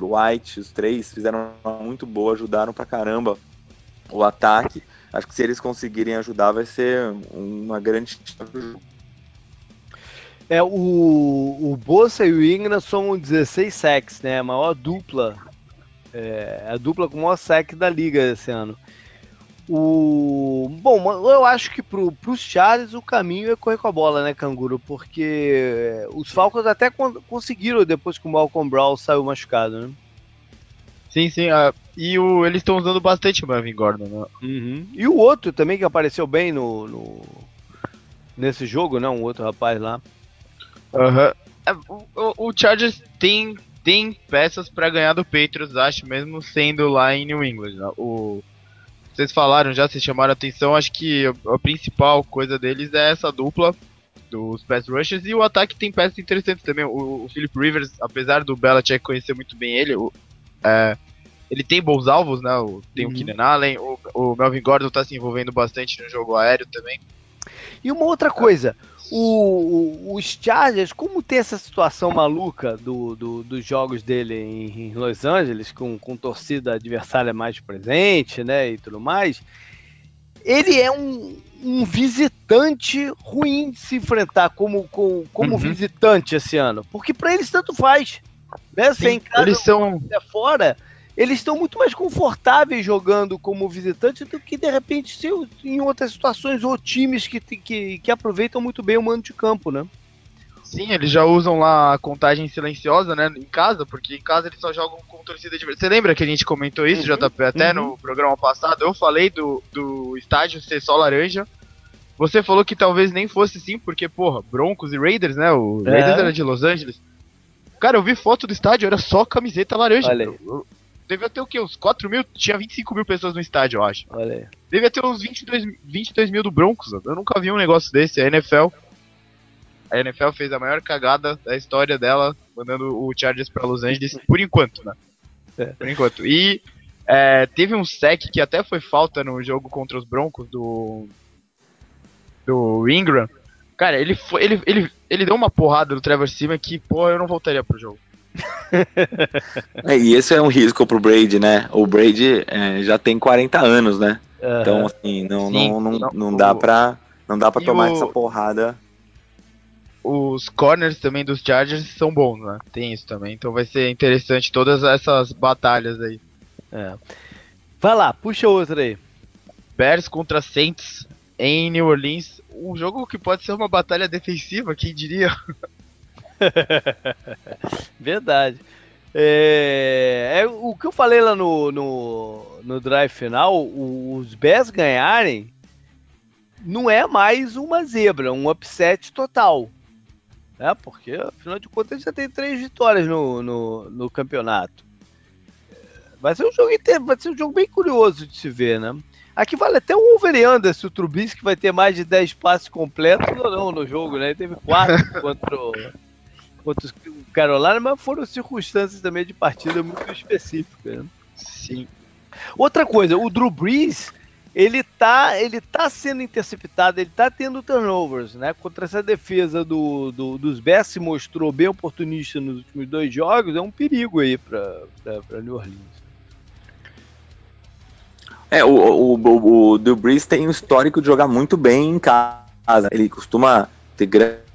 White, os três fizeram muito boa, ajudaram pra caramba o ataque. Acho que se eles conseguirem ajudar, vai ser uma grande é, o, o Bossa e o Ingram são 16 sacks, né? A maior dupla. É, a dupla com o maior sack da liga esse ano. O... Bom, eu acho que pro, pros Charles o caminho é correr com a bola, né, Canguru? Porque os Falcons até conseguiram depois que o Malcolm Brown saiu machucado, né? Sim, sim. Uh, e o, eles estão usando bastante o Melvin Gordon, né? Uhum. E o outro também que apareceu bem no, no, nesse jogo, né? Um outro rapaz lá. Uhum. O, o, Chargers tem, tem peças para ganhar do Patriots, acho, mesmo sendo lá em New England. Né? O, vocês falaram já, vocês chamaram a atenção, acho que a, a principal coisa deles é essa dupla dos pass rushers e o ataque tem peças interessantes também. O, o Philip Rivers, apesar do Belichick conhecer muito bem ele, o, é, ele tem bons alvos, né? O, tem uhum. o Keenan Allen, o, o, Melvin Gordon tá se envolvendo bastante no jogo aéreo também. E uma outra coisa, o, os Chargers, como tem essa situação maluca do, do, dos jogos dele em, em, Los Angeles, com, com torcida adversária mais presente, né, e tudo mais, ele é um, um visitante ruim de se enfrentar como, como, como uhum. visitante esse ano, porque para eles tanto faz. Né? Sim, em casa, eles são é fora, eles estão muito mais confortáveis jogando como visitante do que de repente se, em outras situações ou times que, que, que aproveitam muito bem o mando de campo, né? Sim, eles já usam lá a contagem silenciosa, né, em casa, porque em casa eles só jogam com torcida de Você lembra que a gente comentou isso, uhum, JP, até uhum. no programa passado? Eu falei do, do estádio ser só laranja. Você falou que talvez nem fosse sim, porque, porra, Broncos e Raiders, né? O é. Raiders era de Los Angeles. Cara, eu vi foto do estádio, era só camiseta laranja. Olha aí. Eu, devia ter o quê? Uns 4 mil? Tinha 25 mil pessoas no estádio, eu acho. Olha aí. Devia ter uns 22, 22 mil do Broncos. Eu nunca vi um negócio desse. A NFL. A NFL fez a maior cagada da história dela, mandando o Chargers para Los Angeles, por enquanto, né? É. Por enquanto. E é, teve um sec que até foi falta no jogo contra os Broncos do. do Ingram Cara, ele foi. Ele, ele, ele deu uma porrada no Trevor Seaman que, pô, eu não voltaria pro jogo. é, e esse é um risco pro Brady, né? O Brady é, já tem 40 anos, né? Uhum. Então, assim, não, Sim, não, não, não, dá pra, não dá pra tomar o... essa porrada. Os corners também dos Chargers são bons, né? Tem isso também. Então vai ser interessante todas essas batalhas aí. É. Vai lá, puxa outra aí. Bears contra Saints em New Orleans. Um jogo que pode ser uma batalha defensiva, quem diria? Verdade. É, é, o que eu falei lá no, no, no drive final, os Bears ganharem não é mais uma zebra, um upset total. né? Porque, afinal de contas, já tem três vitórias no, no, no campeonato. Vai ser um jogo inteiro, vai ser um jogo bem curioso de se ver, né? Aqui vale até o over se o Trubisky vai ter mais de 10 passes completos ou não no jogo, né? Ele teve 4 contra o, contra o Carolina, mas foram circunstâncias também de partida muito específicas. Né? Sim. Outra coisa, o Drew Brees, ele tá, ele tá sendo interceptado, ele tá tendo turnovers, né? Contra essa defesa do, do, dos Bears se mostrou bem oportunista nos últimos dois jogos, é um perigo aí para New Orleans. É, o, o, o, o Drew Brees tem um histórico de jogar muito bem em casa. Ele costuma ter grandes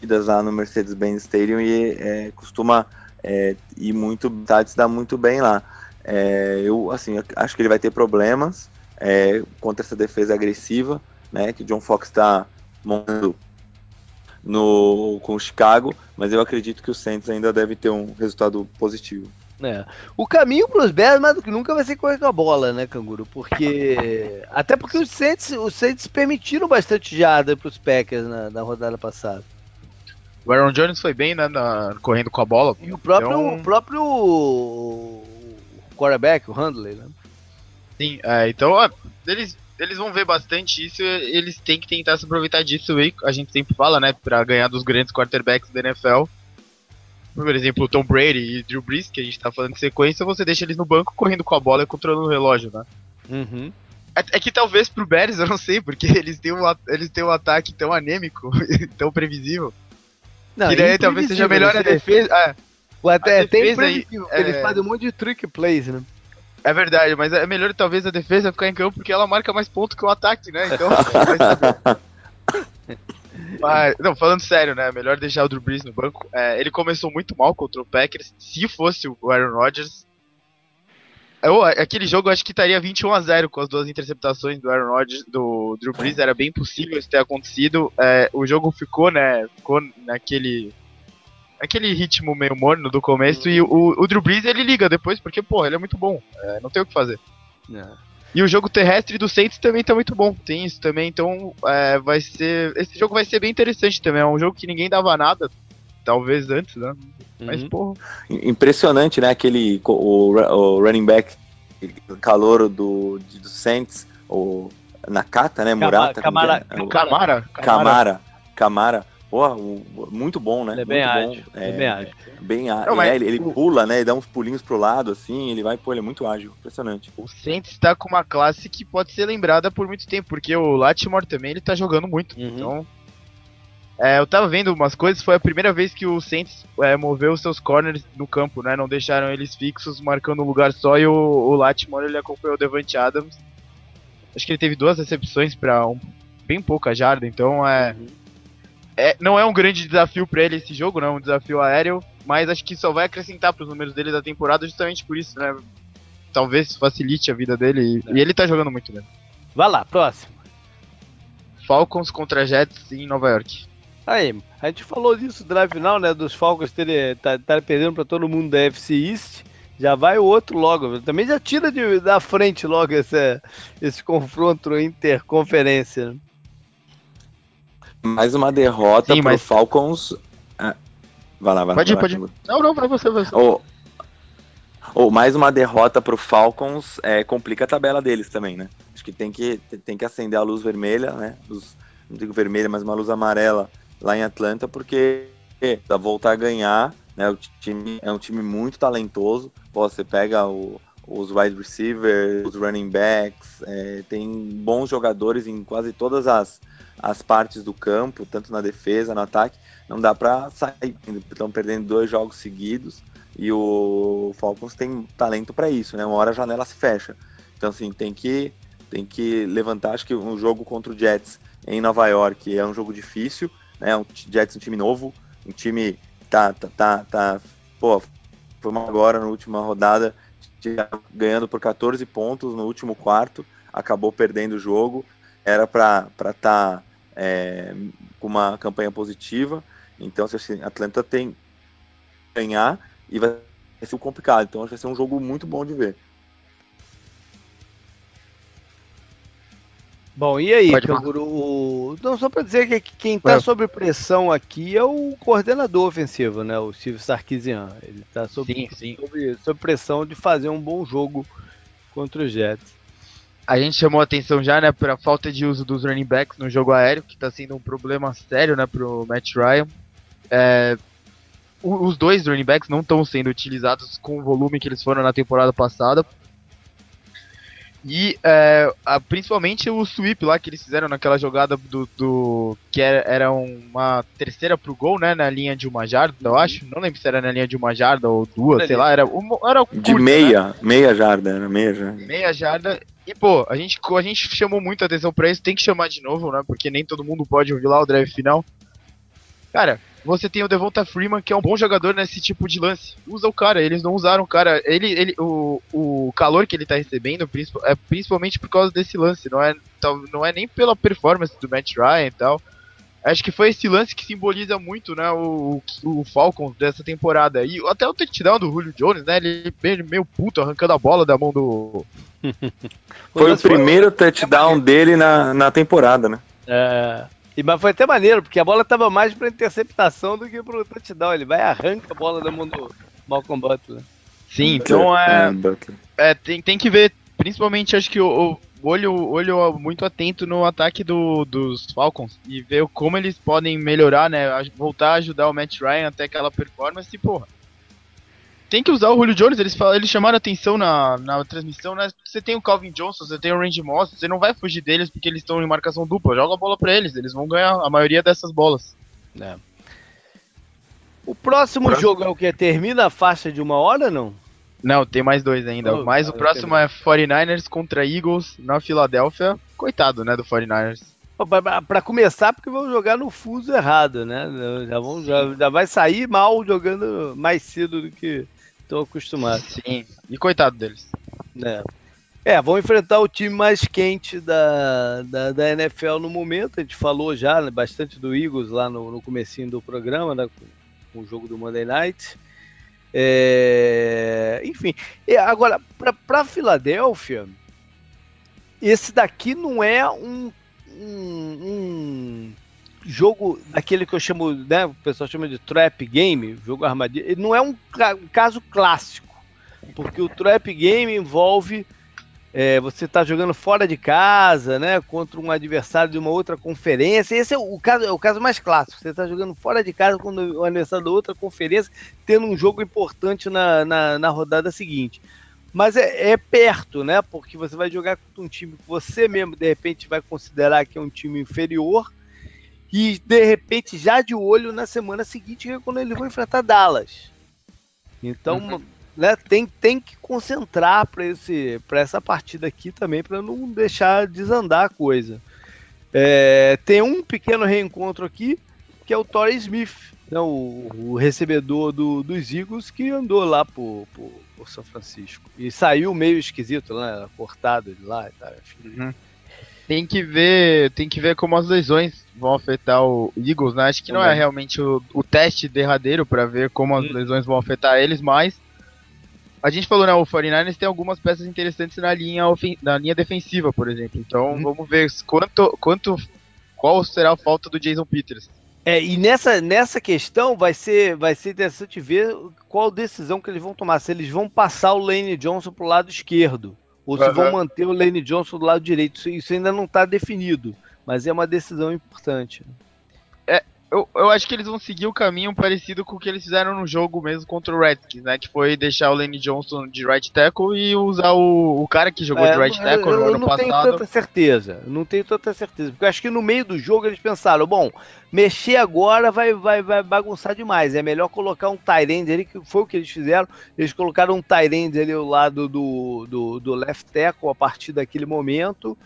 vidas lá no Mercedes-Benz Stadium e é, costuma é, ir muito, tá, se dar muito bem lá. É, eu, assim, acho que ele vai ter problemas é, contra essa defesa agressiva, né, que o John Fox está montando no, com o Chicago, mas eu acredito que o Saints ainda deve ter um resultado positivo. É. O caminho para os Bears mais do que nunca vai ser correr com a bola, né, Canguru? Porque. Até porque os Saints, os Saints permitiram bastante jada para os Packers na, na, rodada passada. O Aaron Jones foi bem, né, na, correndo com a bola. E o próprio, então... o próprio quarterback, o Handley, né? Sim, é, então ó, eles, eles vão ver bastante isso eles têm que tentar se aproveitar disso aí. A gente sempre fala, né, para ganhar dos grandes quarterbacks da NFL por exemplo, o Tom Brady e Drew Brees, que a gente tá falando de sequência, você deixa eles no banco correndo com a bola e controlando o relógio, né? Uhum. É, é, que talvez pro Bears, eu não sei, porque eles têm um, eles têm um ataque tão anêmico, tão previsível. Não, que daí talvez seja melhor a defesa. É, o até, é tem previsível, é, eles fazem um monte de trick plays, né? É verdade, mas é melhor talvez a defesa ficar em campo porque ela marca mais pontos que o ataque, né? Então, vai saber. Mas, não, falando sério, né? Melhor deixar o Drew Brees no banco. É, ele começou muito mal contra o Packers. Se fosse o Aaron Rodgers. Eu, aquele jogo eu acho que estaria 21 a 0 com as duas interceptações do Aaron Rodgers, do Drew Brees. Era bem possível isso ter acontecido. É, o jogo ficou, né? Ficou naquele. Aquele ritmo meio morno do começo. E o, o Drew Brees ele liga depois, porque, pô, ele é muito bom. É, não tem o que fazer. É. E o jogo terrestre do Saints também tá muito bom. Tem isso também, então é, vai ser. Esse jogo vai ser bem interessante também. É um jogo que ninguém dava nada, talvez antes, né? Mas, uhum. porra. Impressionante, né? Aquele. O, o running back calor do, do Saints, o Nakata, né? Murata. Camara, é? Camara. Camara. Camara. Pô, muito bom, né? Ele é bem muito ágil. Bom. É, é bem ágil. Bem ágil. Não, é, ele, ele, pula, né? E dá uns pulinhos pro lado, assim. Ele vai, pô, ele é muito ágil. Impressionante. O Saints está com uma classe que pode ser lembrada por muito tempo, porque o Latimore também ele tá jogando muito. Uhum. Então. É, eu tava vendo umas coisas, foi a primeira vez que o Saints é, moveu seus corners no campo, né? Não deixaram eles fixos, marcando um lugar só, e o, o Latimore ele acompanhou o Devante Adams. Acho que ele teve duas recepções para um, bem pouca jarda, então é. Uhum é, não é um grande desafio para ele esse jogo, não é um desafio aéreo, mas acho que só vai acrescentar para os números dele da temporada justamente por isso, né? Talvez facilite a vida dele e, é. e ele tá jogando muito bem. Vai lá, próximo. Falcons contra Jets em Nova York. Aí, a gente falou disso no drive final, né? Dos Falcons terem tá, tá perdendo para todo mundo da FC East. Já vai o outro logo. Também já tira de, da frente logo esse, esse confronto interconferência. Mais uma derrota Sim, pro mas... Falcons. Ah, vai lá, vai pode lá. Pode ir, pode ir. Não, não, pra você, você. Ou, ou mais uma derrota pro Falcons é, complica a tabela deles também, né? Acho que tem que, tem que acender a luz vermelha, né? Luz, não digo vermelha, mas uma luz amarela lá em Atlanta, porque pra voltar a ganhar, né? O time é um time muito talentoso. Pô, você pega o, os wide receivers, os running backs, é, tem bons jogadores em quase todas as, as partes do campo, tanto na defesa, no ataque, não dá para sair. Estão perdendo dois jogos seguidos e o Falcons tem talento para isso, né? Uma hora a janela se fecha. Então, assim, tem que, tem que levantar. Acho que um jogo contra o Jets em Nova York é um jogo difícil, né? O Jets é um time novo, um time tá, tá, tá, tá pô, foi agora na última rodada, ganhando por 14 pontos no último quarto, acabou perdendo o jogo era para estar tá, é, com uma campanha positiva. Então, assim, Atlanta tem que ganhar e vai ser complicado. Então, vai ser um jogo muito bom de ver. Bom, e aí, Canguru? O... Não, só para dizer que quem está sob pressão aqui é o coordenador ofensivo, né? O Steve Sarkisian. Ele está sob. Sob, sob, pressão de fazer um bom jogo contra os Jets. A gente chamou a atenção já, né, para falta de uso dos running backs no jogo aéreo, que está sendo um problema sério, né, pro Matt Ryan. É, os dois running backs não estão sendo utilizados com o volume que eles foram na temporada passada. E é, a, principalmente o sweep lá que eles fizeram naquela jogada do. do que era, era, uma terceira pro gol, né? Na linha de uma jarda, eu acho. Não lembro se era na linha de uma jarda ou duas, sei lá. Era, uma, era curta, De meia, né? meia jarda, era meia jarda. Meia jarda. E, pô, a gente, a gente chamou muito atenção pra isso, tem que chamar de novo, né? Porque nem todo mundo pode ouvir lá o drive final. Cara, você tem o Devonta Freeman, que é um bom jogador nesse tipo de lance. Usa o cara, eles não usaram o cara. Ele, ele, o, o calor que ele tá recebendo é principalmente por causa desse lance, não é, não é nem pela performance do Matt Ryan e tal. Acho que foi esse lance que simboliza muito, né, o, o Falcons dessa temporada. E até o touchdown do Julio Jones, né, ele meio puto arrancando a bola da mão do... foi o primeiro touchdown dele na, na temporada, né? É, e, mas foi até maneiro, porque a bola tava mais pra interceptação do que pro touchdown. Ele vai e arranca a bola da mão do Malcolm Butler. Sim, então é, é, é, tem, tem que ver, principalmente acho que o, o olho, olho muito atento no ataque do, dos Falcons e ver como eles podem melhorar, né? Voltar a ajudar o Matt Ryan até aquela performance e, porra, tem que usar o Julio Jones, eles, falam, eles chamaram atenção na, na transmissão, né? Você tem o Calvin Johnson, você tem o Randy Moss, você não vai fugir deles porque eles estão em marcação dupla. Joga a bola para eles, eles vão ganhar a maioria dessas bolas. É. O próximo jogo é o que? Termina a faixa de uma hora não? Não, tem mais dois ainda. Oh, Mas o próximo é 49ers contra Eagles na Filadélfia. Coitado, né, do 49ers. Para começar, porque vão jogar no fuso errado, né? Já, vão, já, já vai sair mal jogando mais cedo do que Tô acostumado. Sim, e coitado deles. É. É, vão enfrentar o time mais quente da, da, da, NFL no momento. A gente falou já né, bastante do Eagles lá no, no comecinho do programa, né, com, o jogo do Monday Night. É, enfim, agora, para Filadélfia, esse daqui não é um, um, um jogo daquele que eu chamo, né, o pessoal chama de trap game, jogo armadilha, não é um, um caso clássico, porque o trap game envolve é, você está jogando fora de casa, né, contra um adversário de uma outra conferência. Esse é o caso, é o caso mais clássico. Você está jogando fora de casa com o adversário da outra conferência, tendo um jogo importante na, na, na rodada seguinte. Mas é, é, perto, né? Porque você vai jogar contra um time que você mesmo, de repente, vai considerar que é um time inferior e de repente já de olho na semana seguinte, é quando eles vão enfrentar Dallas. Então, uhum. né, tem, tem que concentrar para essa partida aqui também, para não deixar desandar a coisa. É, tem um pequeno reencontro aqui, que é o Torrey Smith, né, o, o, recebedor do, dos Eagles, que andou lá por, por, por, São Francisco. E saiu meio esquisito, né, cortado de lá e tal. Uhum. Tem que ver, tem que ver como as lesões vão afetar o Eagles, né? Acho que não é realmente o, o teste derradeiro para ver como as hum. lesões vão afetar eles, mas a gente falou, né, o 49ers tem algumas peças interessantes na linha, na linha defensiva, por exemplo. Então, hum. vamos ver quanto, quanto qual será a falta do Jason Peters. É, e nessa, nessa questão vai ser, vai ser interessante ver qual decisão que eles vão tomar. Se eles vão passar o Lane Johnson para o lado esquerdo ou se uhum. vão manter o Lane Johnson do lado direito. Isso, isso ainda não está definido, mas é uma decisão importante. Eu, eu acho que eles vão seguir o caminho parecido com o que eles fizeram no jogo mesmo contra o Redskins, né? Que foi deixar o Lane Johnson de right tackle e usar o, o cara que jogou é, de right tackle eu, no ano passado. Eu não tenho tanta certeza, não tenho tanta certeza, porque eu acho que no meio do jogo eles pensaram, bom, mexer agora vai, vai, vai bagunçar demais, é melhor colocar um Tyrande ali, que foi o que eles fizeram, eles colocaram um Tyrande ali ao lado do, do, do left tackle a partir daquele momento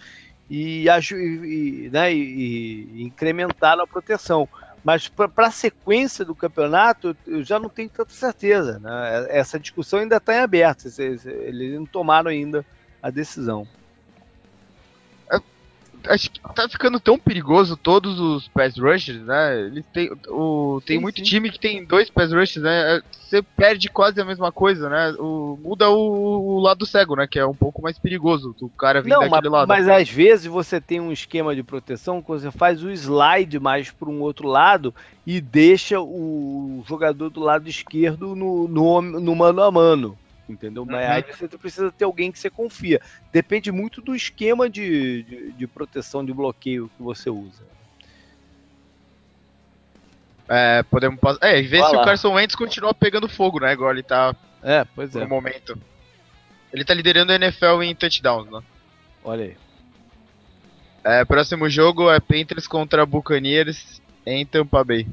e, e, né, e, e incrementaram a proteção. Mas para a sequência do campeonato, eu já não tenho tanta certeza. Né? Essa discussão ainda está em aberto. Eles não tomaram ainda a decisão. É, acho que tá ficando tão perigoso todos os pass rushers, né? Eles têm, o, tem sim, muito sim. time que tem dois pass rushers, né? Você perde quase a mesma coisa, né? O, muda o, o, lado cego, né? Que é um pouco mais perigoso o cara vir Não, daquele mas, lado. Mas às vezes você tem um esquema de proteção que você faz o slide mais para um outro lado e deixa o jogador do lado esquerdo no, no, no mano a mano entendeu? Mas uhum. aí você precisa ter alguém que você confia. Depende muito do esquema de, de, de proteção, de bloqueio que você usa. É, podemos passar. É, ver se o Carson Wentz continua pegando fogo, né? Igual ele tá. É, pois é. No momento. Ele tá liderando a NFL em touchdowns, né? Olha aí. É, próximo jogo é Panthers contra Buccaneers em Tampa Bay.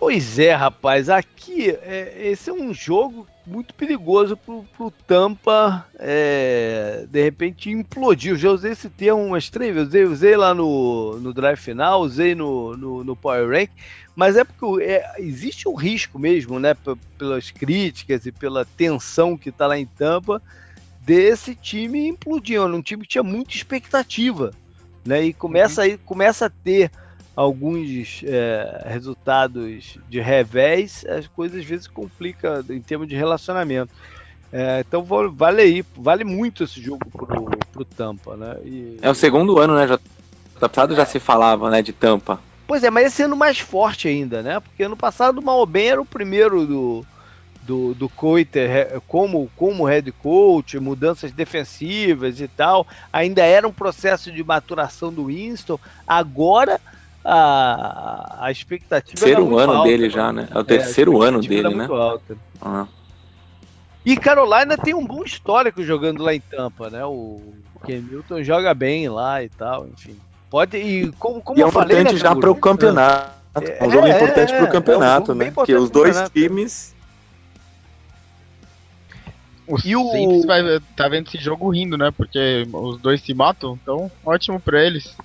Pois é, rapaz, aqui é, esse é um jogo muito perigoso pro, pro Tampa é, de repente implodir. Eu já usei esse termo umas três vezes, usei, usei lá no, no drive final, usei no, no, no Power Rank, mas é porque é, existe um risco mesmo, né, pelas críticas e pela tensão que está lá em Tampa, desse time implodir. Um time que tinha muita expectativa, né, e começa, uhum. aí, começa a ter alguns é, resultados de revés, as coisas às vezes complicam em termos de relacionamento. É, então vale aí, vale muito esse jogo pro, pro Tampa, né? E, é o segundo ano, né? Já, no passado é. já se falava, né, de Tampa. Pois é, mas esse ano mais forte ainda, né? Porque ano passado o Malben era o primeiro do, do, do Coiter como, como head coach, mudanças defensivas e tal. Ainda era um processo de maturação do Winston. Agora a, a expectativa terceiro ano alta, dele já, né? É o terceiro é, ano dele, né? Muito alta. Ah. E Carolina tem um bom histórico jogando lá em Tampa, né? O Ken Newton joga bem lá e tal, enfim. Pode e como como e é eu falei, importante né, já para o campeonato. É, um jogo é, importante para o campeonato, é um né? Porque os dois times o e o vai tá vendo esse jogo rindo, né? Porque os dois se matam, então ótimo para eles.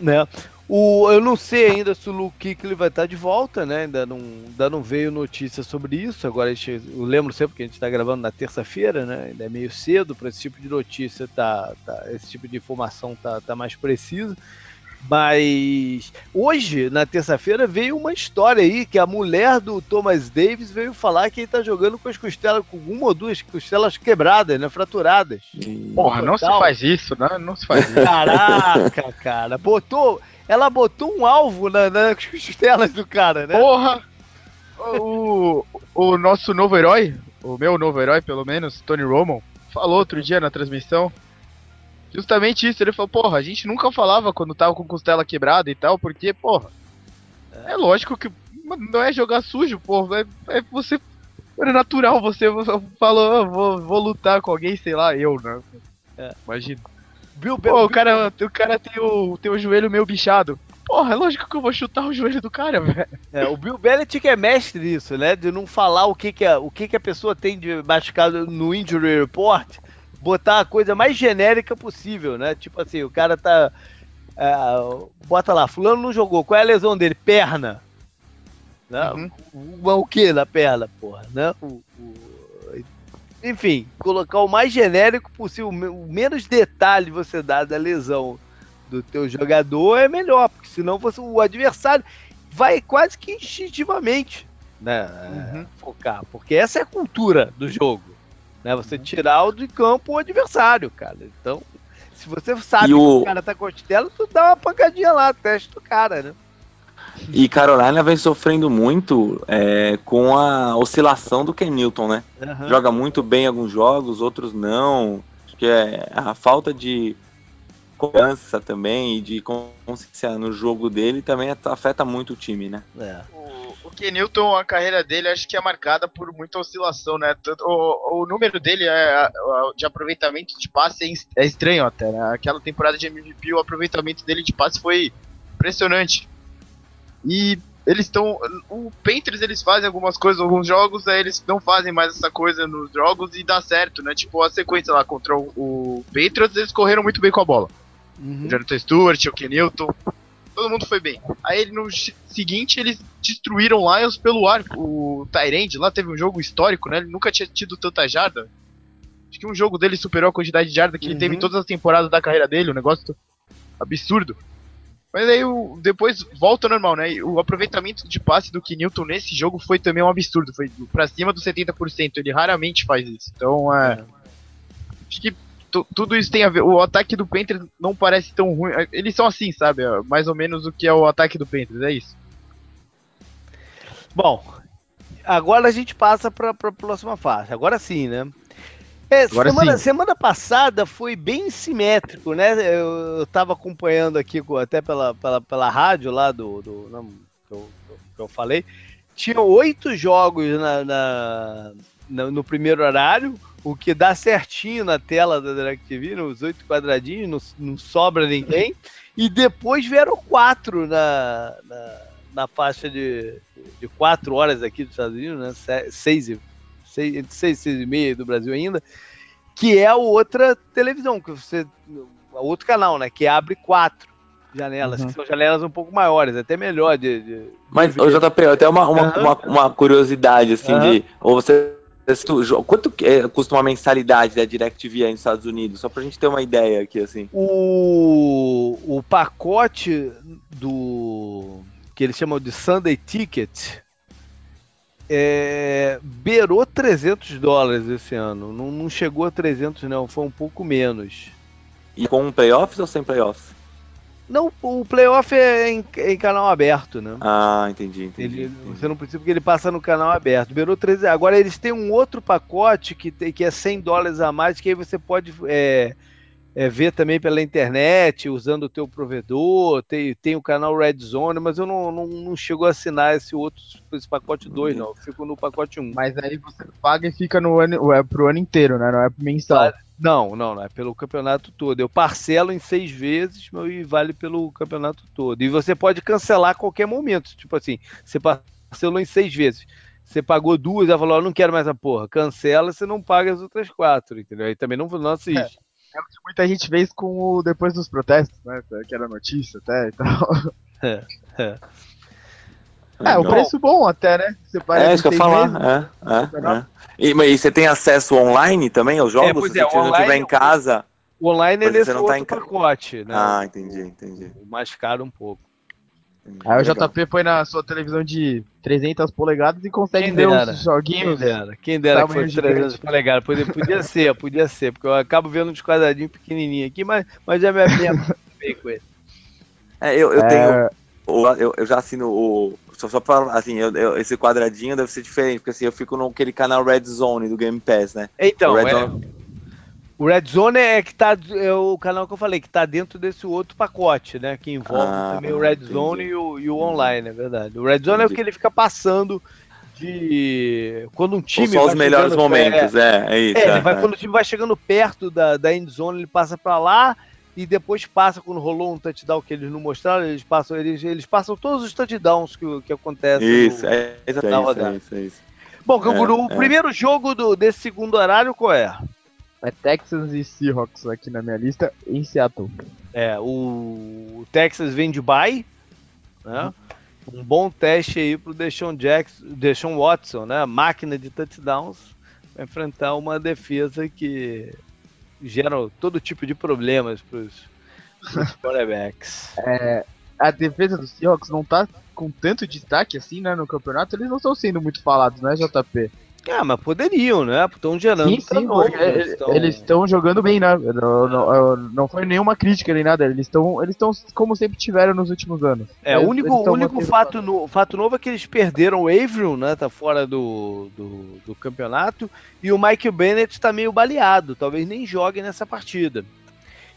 Né? O, eu não sei ainda se o Luke Kuechly vai estar de volta, né? Ainda não, ainda não veio notícia sobre isso. Agora gente, eu lembro sempre que a gente está gravando na terça-feira, né? Ainda é meio cedo para esse tipo de notícia, tá, tá, esse tipo de informação tá, tá mais preciso. Mas hoje, na terça-feira, veio uma história aí que a mulher do Thomas Davis veio falar que ele tá jogando com as costelas, com uma ou duas costelas quebradas, né? Fraturadas. Porra, não se faz isso, né? Não se faz isso. Caraca, cara. Botou ela botou um alvo na, nas costelas do cara, né? Porra! O, o nosso novo herói, o meu novo herói, pelo menos, Tony Roman, falou outro dia na transmissão justamente isso. Ele falou, porra, a gente nunca falava quando tava com costela quebrada e tal, porque, porra, é, lógico que não é jogar sujo, porra, é, é você. É natural, você falou, oh, vou, vou lutar com alguém, sei lá, eu, né? É. Imagina. Bill, Pô, o cara, o cara tem, o, tem o joelho meio bichado. Porra, é lógico que eu vou chutar o joelho do cara, velho. É, o Bill Belichick é mestre nisso, né? De não falar o que, que, a, o que, que a pessoa tem de machucado no injury report, botar a coisa mais genérica possível, né? Tipo assim, o cara tá. É, bota lá, fulano não jogou. Qual é a lesão dele? Perna. Né? Uhum. O, o, o que na perna, porra, né? O, o, enfim, colocar o mais genérico possível, o menos detalhe você dá da lesão do teu jogador é melhor, porque senão você, o adversário vai quase que instintivamente né, uhum. focar, porque essa é a cultura do jogo, né? Você uhum. tirar o de campo o adversário, cara. Então, se você sabe que o... o cara tá com costela, tu dá uma pancadinha lá, testa o cara, né? E Carolina vem sofrendo muito é, com a oscilação do Ken Newton, né? Uhum. Joga muito bem alguns jogos, outros não. Acho que é a falta de confiança também e de consciência no jogo dele também afeta muito o time, né? É. Newton, a carreira dele, acho que é marcada por muita oscilação, né? O, o número dele é, de aproveitamento de passe é, é estranho até, né? Aquela temporada de MVP, o aproveitamento dele de passe foi impressionante. E eles estão. O Panthers eles fazem algumas coisas, alguns jogos, aí eles não fazem mais essa coisa nos jogos e dá certo, né? Tipo a sequência lá contra o, o Patriots, eles correram muito bem com a bola. Uhum. O Jonathan Stewart, o Ken Newton, todo mundo foi bem. Aí no seguinte eles destruíram Lions pelo ar. O Tyrande lá teve um jogo histórico, né? Ele nunca tinha tido tanta jarda. Acho que um jogo dele superou a quantidade de jardas que uhum. ele teve em uhum. todas as temporadas da carreira dele, um negócio absurdo. Mas aí o, depois volta normal, né? E o aproveitamento de passe do Kenilton nesse jogo foi também um absurdo. Foi pra cima dos 70%. Ele raramente faz isso. Então, é. é. Acho que tudo isso tem a ver. O ataque do Panthers não parece tão ruim. Eles são assim, sabe? É mais ou menos o que é o ataque do Panthers, é isso. Bom, agora a gente passa para a próxima fase. Agora sim, né? É, semana, semana, passada foi bem simétrico, né? Eu, estava acompanhando aqui até pela, pela, pela rádio lá do, do não, que, eu, que eu falei. Tinha oito jogos na, na, no primeiro horário, o que dá certinho na tela da DirecTV, nos oito quadradinhos, não, não, sobra ninguém. E depois vieram quatro na, na, na faixa de, de quatro horas aqui dos Estados Unidos, né? Seis e seis, entre 6 e 6 e meia do Brasil ainda, que é a outra televisão, que você. outro canal, né? Que abre quatro janelas, uhum. que são janelas um pouco maiores, até melhor de. de Mas, o JP, até uma, uma, uhum. uma, uma, curiosidade, assim, uhum. de. Ou você. Quanto é, custa uma mensalidade da DirecTV aí nos Estados Unidos? Só pra gente ter uma ideia aqui, assim. O, o pacote do. que eles chamam de Sunday Ticket é, beirou 300 dólares esse ano. Não, não, chegou a 300, não. Foi um pouco menos. E com playoffs ou sem playoffs? Não, o playoff é em, em canal aberto, né? Ah, entendi, entendi, ele, entendi, Você não precisa porque ele passa no canal aberto. Beirou 13. Agora eles têm um outro pacote que, que é 100 dólares a mais, que aí você pode é, é, ver também pela internet, usando o teu provedor, tem, tem o canal Red Zone, mas eu não, não, não chego a assinar esse outro, esse pacote 2, não. Eu fico no pacote 1. Um. Mas aí você paga e fica no ano, é pro ano inteiro, né? Não é mensal. Não, não, não é pelo campeonato todo. Eu parcelo em seis vezes e vale pelo campeonato todo. E você pode cancelar a qualquer momento. Tipo assim, você parcelou em seis vezes. Você pagou duas, ela falou, não quero mais a porra. Cancela, você não paga as outras quatro, entendeu? Aí também não, não assiste. É. É o que muita gente fez com o depois dos protestos, né? Que era notícia até e tal. É, é. É, o preço bom até, né? Você é, isso que eu falar. É, é, é. E, e você tem acesso online também aos jogos? É, pois Se é, você online, não estiver em casa. O online ele é tá em pacote, né? Ah, entendi, entendi. O mais caro um pouco. Aí o JP põe na sua televisão de 300 polegadas e consegue quem ver dera, os joguinhos. Quem dera, quem dera que fosse 300 polegadas. Podia, podia ser, podia ser, porque eu acabo vendo uns quadradinhos pequenininhos aqui, mas, mas já me bem com ele. É, eu, eu é... tenho. Eu, eu já assino o. Só, só pra assim, eu, eu, esse quadradinho deve ser diferente, porque assim, eu fico naquele canal Red Zone do Game Pass, né? Então, Red é, Zone... O Red Zone é que tá é o canal que eu falei, que tá dentro desse outro pacote, né? Que envolve ah, também o Red entendi. Zone e o, e o online, é verdade. O Red Zone entendi. é o que ele fica passando de. Quando um time. São os melhores momentos, é, é isso. É, é, vai, é. quando o time vai chegando perto da, da end zone, ele passa para lá e depois passa quando rolou um touchdown que eles não mostraram, eles passam, eles, eles passam todos os touchdowns que, que acontecem. Isso, no, é, é, isso, é isso, é isso. Bom, o é, primeiro jogo do, desse segundo horário qual é? É Texans e Seahawks aqui na minha lista, em Seattle. É, o Texas vem de bye, né? Um bom teste aí pro Deshaun, Jackson, Deshaun Watson, né? Máquina de touchdowns, vai enfrentar uma defesa que gera todo tipo de problemas pros, pros quarterbacks. É, a defesa dos Seahawks não tá com tanto destaque assim, né, no campeonato, eles não estão sendo muito falados, né, JP? Ah, mas poderiam, né? Estão gerando. Sim, sim, novo, eles estão jogando bem, né? Não, não, não, foi nenhuma crítica nem nada. Eles estão eles como sempre tiveram nos últimos anos. É, o único, único fato, no, fato novo é que eles perderam o Averill, né? Tá fora do, do, do campeonato. E o Michael Bennett está meio baleado. Talvez nem jogue nessa partida.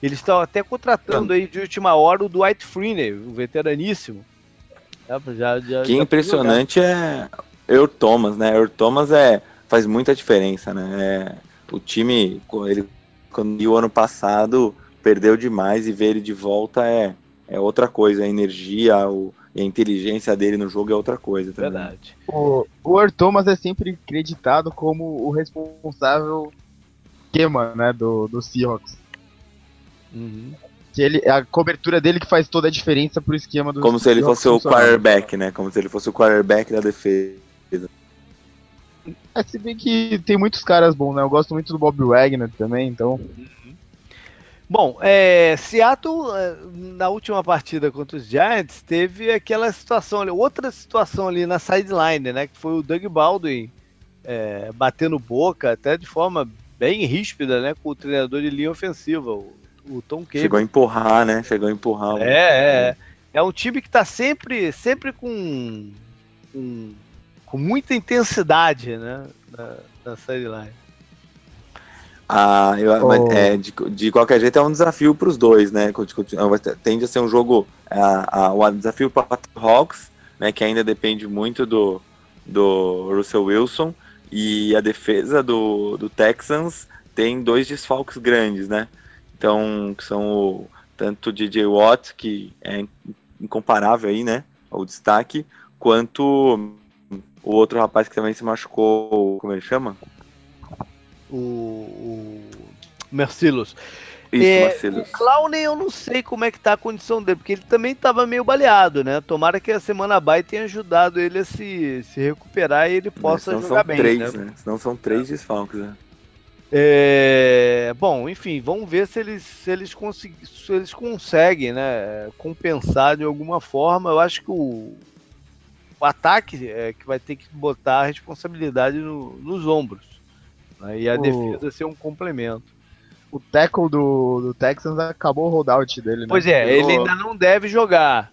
Eles estão até contratando aí de última hora o Dwight Freeney, o veteraníssimo. Já, já, que já impressionante é Earl Thomas, né? Earl Thomas é, faz muita diferença, né? É, o time, ele, quando o ano passado, perdeu demais e ver ele de volta é, é outra coisa. A energia, o, a inteligência dele no jogo é outra coisa. Também. Verdade. O, o Earl Thomas é sempre acreditado como o responsável esquema, né, do, do Seahawks. Uhum. Que ele, a cobertura dele que faz toda a diferença pro esquema do Como se ele fosse o quarterback, né? Como se ele fosse o quarterback da defesa. É, se bem que tem muitos caras bons, né? Eu gosto muito do Bob Wagner também, então. Bom, é, Seattle, é, na última partida contra os Giants, teve aquela situação ali, outra situação ali na sideline, né? Que foi o Doug Baldwin é, batendo boca, até de forma bem ríspida, né? Com o treinador de linha ofensiva, o, o Tom Cable. Chegou a empurrar, né? Chegou a empurrar. É, é. É um time que tá sempre, sempre com, com, com muita intensidade, né? Na, na sideline. Ah, eu, oh. é, de, de, qualquer jeito é um desafio para os dois, né? Tende a ser um jogo, a, a, o desafio para o Hawks, né? Que ainda depende muito do, do Russell Wilson e a defesa do, do Texans tem dois desfalques grandes, né? Então, que são o, tanto o DJ Watt, que é incomparável aí, né? O destaque, quanto o outro rapaz que também se machucou, como ele chama? o, o Mercilus. Isso, é. O Clowney eu não sei como é que tá a condição dele, porque ele também estava meio baleado, né? Tomara que a semana bye tenha ajudado ele a se, se recuperar e ele possa jogar bem. Três, né? né? Senão são três desfalques, né? É, bom, enfim, vamos ver se eles, se eles, consegu, se eles conseguem né, compensar de alguma forma. Eu acho que o, o ataque é que vai ter que botar a responsabilidade no, nos ombros. Né? E a o... defesa ser um complemento. O tackle do, do Texans acabou o holdout dele, né? Pois é, ele ainda não deve jogar.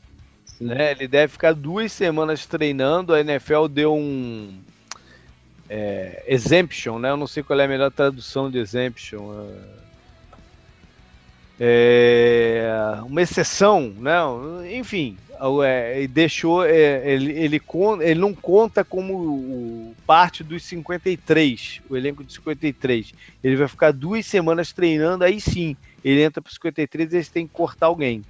Né? Ele deve ficar duas semanas treinando. A NFL deu um é, exemption, né? Eu não sei qual é a melhor tradução de exemption. É, uma exceção, né? Enfim, é, deixou é, ele, ele, ele não conta como parte dos 53, o elenco de 53. Ele vai ficar duas semanas treinando, aí sim, ele entra para 53 e eles têm que cortar alguém.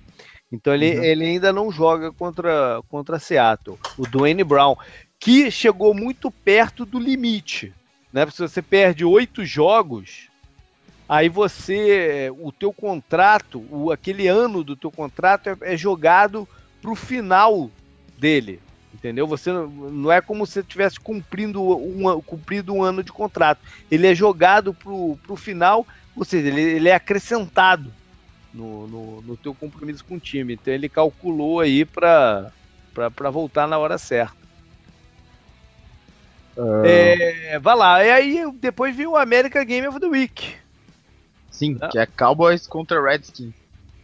Então ele, uhum. ele ainda não joga contra, contra Seattle. O Dwayne Brown, que chegou muito perto do limite. Né? Se você perde oito jogos, aí você, o teu contrato, o, aquele ano do teu contrato é, é jogado para o final dele, entendeu? Você não é como se tivesse cumprindo um, cumprido um ano de contrato. Ele é jogado para o final, ou seja, ele, ele é acrescentado no, no, no, teu compromisso com o time. Então ele calculou aí para voltar na hora certa. Uh... É, vai lá. E aí depois viu o America Game of the Week. Sim, ah. que é Cowboys contra Redskins.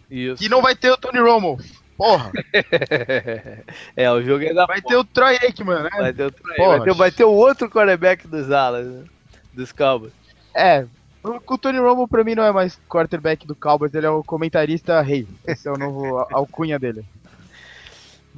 Isso. E não vai ter o Tony Romo. Porra! é, o jogo é da Vai porra. ter o Troy Aikman, né? Vai ter o Troy vai ter, vai ter o outro quarterback dos alas, né? Dos Cowboys. É, o, Tony Romo pra mim não é mais quarterback do Cowboys, ele é o comentarista rei. Esse é o novo alcunha dele.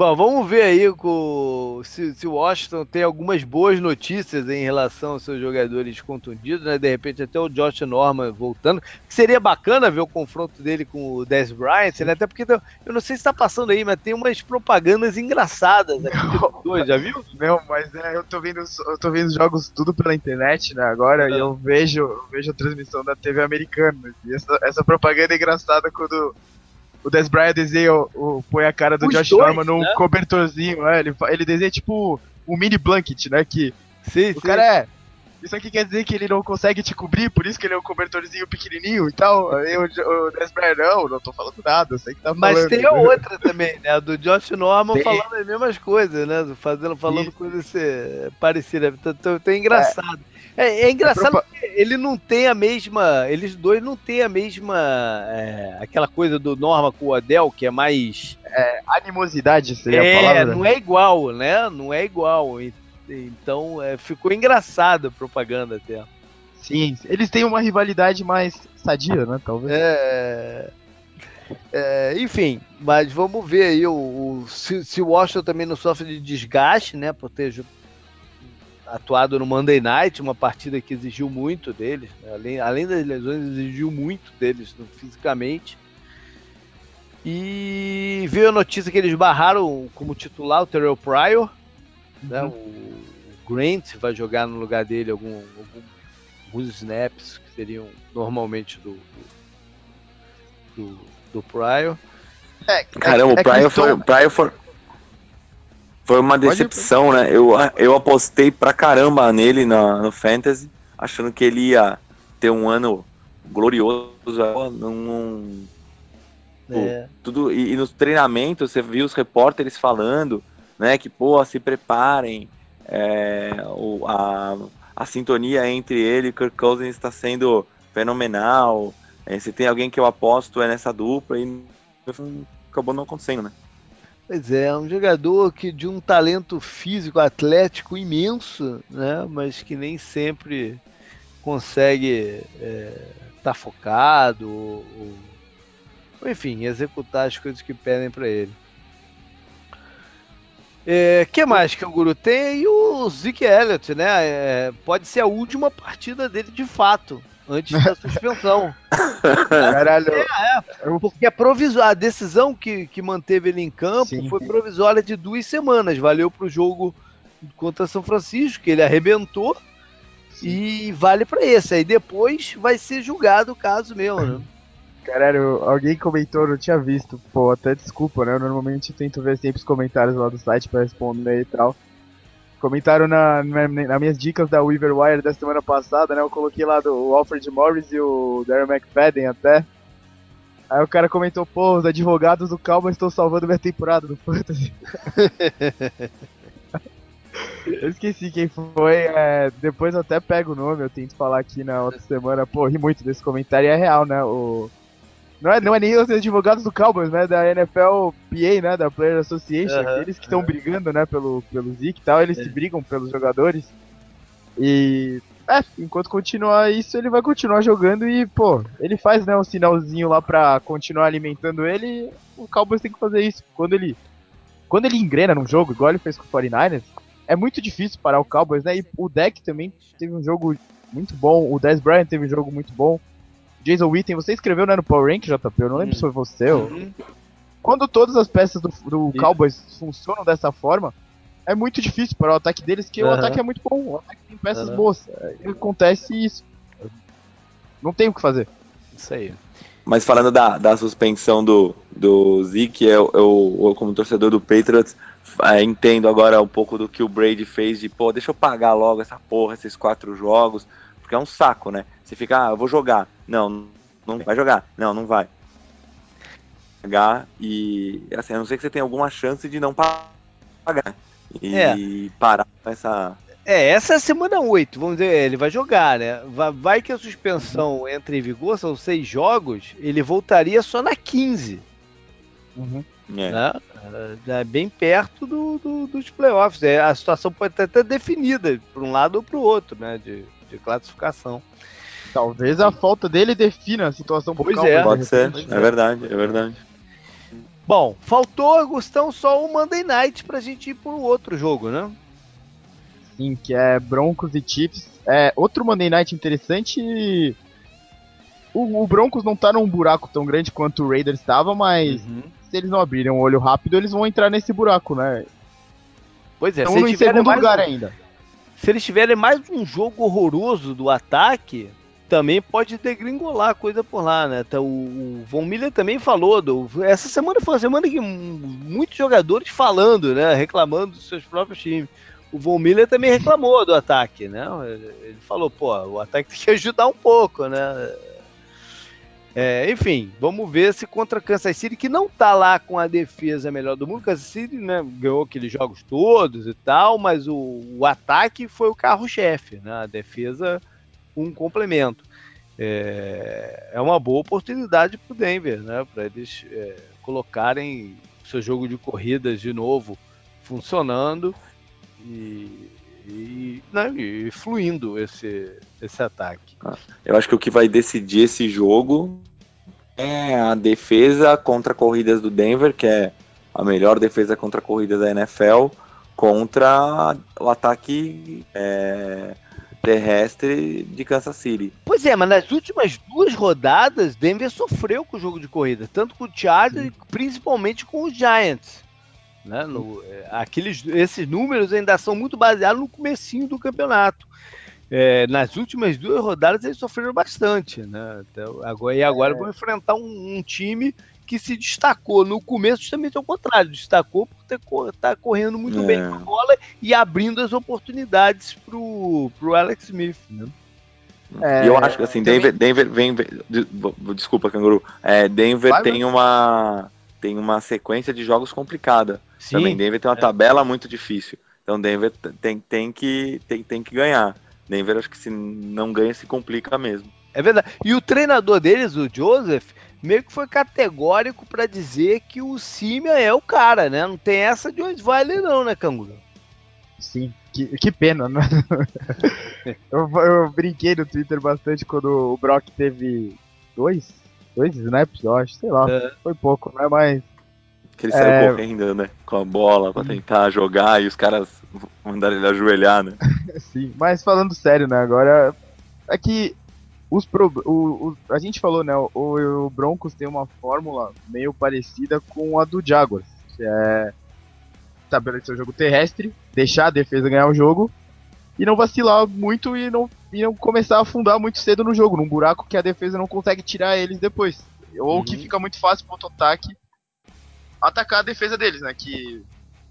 Bom, vamos ver aí com, se, se o Washington tem algumas boas notícias em relação aos seus jogadores contundidos, né? De repente até o Josh Norman voltando. Seria bacana ver o confronto dele com o Dez Bryant, né? Até porque eu não sei se está passando aí, mas tem umas propagandas engraçadas aqui não, dois, já viu? Não, mas é, eu tô vendo, eu tô vendo jogos tudo pela internet, né? Agora e eu vejo, eu vejo a transmissão da TV americana. E essa, essa propaganda é engraçada quando o Des Bryant desenha, o, põe a cara do Os Josh dois, Norman num né? cobertorzinho, é, ele, ele desenha tipo um mini blanket, né? Que sim, o sim. cara é. Isso aqui quer dizer que ele não consegue te cobrir, por isso que ele é um cobertorzinho pequenininho e tal. Aí o, o Des Bryant, não, não tô falando nada, eu sei que tá falando. Mas tem a outra também, né? A do Josh Norman tem. falando as mesmas coisas, né? Fazendo, falando coisas parecidas. Então, então, então é engraçado. É. É, é engraçado é que ele não tem a mesma. Eles dois não têm a mesma. É, aquela coisa do Norma com o Adel, que é mais. É, animosidade seria é, a palavra. Não é igual, né? Não é igual. Então é, ficou engraçado a propaganda até. Sim, eles têm uma rivalidade mais sadia, né? Talvez. É. É, enfim, mas vamos ver aí o, o se, se, o Washington também não sofre de desgaste, né, por ter atuado no Monday Night, uma partida que exigiu muito deles, né? além, além das lesões, exigiu muito deles fisicamente. E veio a notícia que eles barraram como titular o Terrell Pryor, né? uhum. né? o, Grant vai jogar no lugar dele algum, algum, alguns snaps que seriam normalmente do, do, do, do Pryor. É, Caramba, é, o Pryor, foi, Pryor foi, Foi uma decepção, né? Eu, eu apostei pra caramba nele na, no Fantasy, achando que ele ia ter um ano glorioso. Não é. tudo, e, e, nos treinamentos você viu os repórteres falando, né? Que, pô, se preparem. É, o, a, a sintonia entre ele e Kirk Cousins está sendo fenomenal. É, se tem alguém que eu aposto é nessa dupla e acabou não acontecendo, né? Pois é, um jogador que de um talento físico, atlético imenso, né? Mas que nem sempre consegue estar é, tá focado ou, ou, enfim, executar as coisas que pedem para ele. É, que mais que o Guru tem? E o Zeke Elliott, né? É, pode ser a última partida dele de fato antes da suspensão. Caralho. É, é, porque a, provisó a decisão que, que manteve ele em campo Sim. foi provisória de duas semanas. Valeu para o jogo contra São Francisco, que ele arrebentou, Sim. e vale para esse. Aí depois vai ser julgado o caso mesmo, né? Caralho, alguém comentou, não tinha visto. Pô, até desculpa, né? Eu normalmente tento ver sempre os comentários lá do site pra responder e tal. Comentaram na, na, nas minhas dicas da Weaver Wire da semana passada, né? Eu coloquei lá do Alfred Morris e o Darren McFadden até. Aí o cara comentou, pô, os advogados do Calma estão salvando minha temporada do Fantasy. eu esqueci quem foi, é, depois eu até pego o nome, eu tento falar aqui na outra semana. Pô, ri muito desse comentário e é real, né? O, não é, não é nem os advogados do Cowboys, né? Da NFL PA, né? Da Player Association. Uhum, eles que estão uhum. brigando, né? Pelo, pelo Zeke e tal. Eles é. que brigam pelos jogadores. E. É, enquanto continuar isso, ele vai continuar jogando e, pô, ele faz, né, um sinalzinho lá pra continuar alimentando ele. o Cowboys tem que fazer isso. Quando ele. Quando ele engrena num jogo, igual ele fez com o 49ers, é muito difícil parar o Cowboys, né? E o deck também teve um jogo muito bom. O Dez Bryant teve um jogo muito bom. Jason Witten, você escreveu né, no Power Rank, JP? Eu não lembro hum. se foi você ou... Uhum. Quando todas as peças do, do Cowboys funcionam dessa forma, é muito difícil para o ataque deles, que uhum. o ataque é muito bom, o ataque tem peças uhum. boas. Acontece isso. Não tem o que fazer. Isso aí. Mas falando da, da suspensão do, do Zeke, eu, eu, eu como torcedor do Patriots, é, entendo agora um pouco do que o Brady fez de, pô, deixa eu pagar logo essa porra, esses quatro jogos, porque é um saco, né? Você fica, ah, eu vou jogar. Não, não vai jogar. Não, não vai. Jogar e, assim, a não ser que você tenha alguma chance de não pagar. E é. parar com essa. É, essa é a semana 8, vamos dizer, ele vai jogar, né? Vai, vai que a suspensão entre em vigor, são seis jogos, ele voltaria só na 15. Uhum. É. Né? É bem perto do, do, dos playoffs. É, a situação pode estar até definida para um lado ou para o outro, né? De, de classificação. Talvez a falta dele defina a situação Pois é. Pode ser, é verdade, é verdade. Bom, faltou, Agustão, só o Monday Night pra gente ir pro outro jogo, né? Sim, que é Broncos e Chiefs. É, outro Monday Night interessante. O, o Broncos não tá num buraco tão grande quanto o Raiders estava, mas uhum. se eles não abrirem um olho rápido, eles vão entrar nesse buraco, né? Pois é, Estão em segundo lugar ainda. Se eles tiverem mais um jogo horroroso do ataque, também pode degringolar a coisa por lá, né? Então, o, Von Miller também falou, do, essa semana foi uma semana que muitos jogadores falando, né? Reclamando dos seus próprios times. O Von Miller também reclamou do ataque, né? Ele falou, pô, o ataque tem que ajudar um pouco, né? É, enfim, vamos ver se contra Kansas City, que não tá lá com a defesa melhor do mundo. Kansas City né, ganhou aqueles jogos todos e tal, mas o, o ataque foi o carro-chefe, né? A defesa, um complemento. É, é uma boa oportunidade para o Denver, né? Para eles é, colocarem seu jogo de corridas de novo funcionando e, e, né, e fluindo esse, esse ataque. Ah, eu acho que o que vai decidir esse jogo é a defesa contra corridas do Denver, que é a melhor defesa contra corridas da NFL, contra o ataque é, terrestre de Kansas City. Pois é, mas nas últimas duas rodadas, Denver sofreu com o jogo de corrida, tanto com o Chargers e principalmente com os Giants. Né? No, é, aqueles, esses números ainda são muito baseados no comecinho do campeonato. É, nas últimas duas rodadas eles sofreram bastante, né? Então, agora, e agora é. vão enfrentar um, um, time que se destacou no começo justamente ao contrário, destacou por ter, tá correndo muito é. bem com a bola e abrindo as oportunidades pro, pro Alex Smith, né? É, e eu acho que assim, Denver, Denver vem. Desculpa, Canguru. É, Denver Vai, tem uma tem uma sequência de jogos complicada. Sim, também Denver tem uma é. tabela muito difícil. Então Denver tem, tem, que, tem, tem que ganhar. Denver acho que se não ganha se complica mesmo. É verdade. E o treinador deles, o Joseph, meio que foi categórico para dizer que o Simia é o cara, né? Não tem essa de Osweiler não, né, Canguru? Sim. Que, que pena, né? eu, eu brinquei no Twitter bastante quando o Brock teve dois, dois snaps, eu acho, sei lá. É. Foi pouco, né? Mas. Que ele é... saiu correndo, né? Com a bola pra tentar jogar e os caras mandaram ele ajoelhar, né? Sim, mas falando sério, né? Agora. É que os pro, o, o, a gente falou, né? O, o, Broncos tem uma fórmula meio parecida com a do Jaguars, que é estabelecer o jogo terrestre, deixar a defesa ganhar o jogo e não vacilar muito e não, e não começar a afundar muito cedo no jogo, num buraco que a defesa não consegue tirar eles depois. Ou uhum. que fica muito fácil pro ataque atacar a defesa deles, né? Que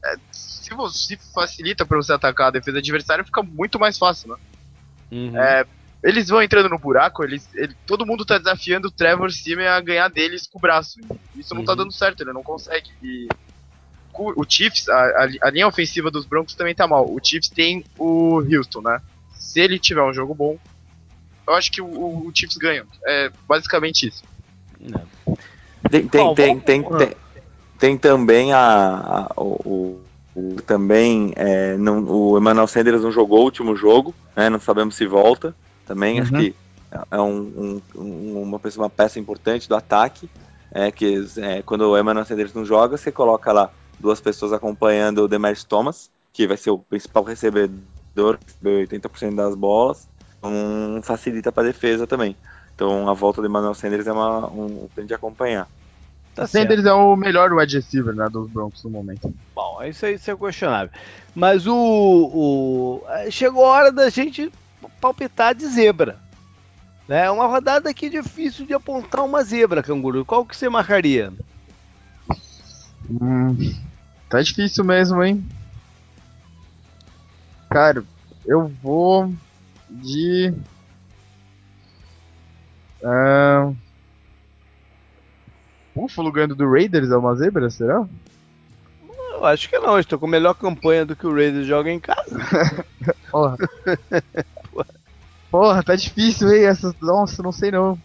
é, se, você, facilita para você atacar a defesa adversária, fica muito mais fácil, né? Uhum. É, eles vão entrando no buraco, eles, ele, todo mundo tá desafiando o Trevor Simeon a ganhar deles com o braço. Isso não tá uhum. tá dando certo, ele não consegue. E o Chiefs, a, a, linha ofensiva dos Broncos também tá mal. O Chiefs tem o Houston, né? Se ele tiver um jogo bom, eu acho que o, o Chiefs ganha. É basicamente isso. Tem, tem, tem, tem, tem, tem, também a, a o, o, também é, não, o Emmanuel Sanders não jogou o último jogo, né? Não sabemos se volta. Também uhum. acho que é um, um, uma, uma peça importante do ataque. É que é, quando o Emmanuel Sanders não joga, você coloca lá duas pessoas acompanhando o Demers Thomas, que vai ser o principal recebedor, 80% das bolas, um, facilita para a defesa também. Então a volta do Emmanuel Sanders é uma, um, tem de acompanhar. Tá Sanders é o melhor wide receiver né, dos Broncos no momento. Bom, isso, aí, isso é questionável. Mas o, o, chegou a hora da gente palpitar de zebra. É uma rodada aqui difícil de apontar uma zebra, canguru. Qual que você marcaria? Hum, Tá difícil mesmo, hein? Cara, eu vou de. Uh... Buffalo ganhando do Raiders é uma zebra, será? Eu acho que não, estou com melhor campanha do que o Raiders joga em casa. Porra. Porra, tá difícil, hein? Essa... Nossa, não sei não.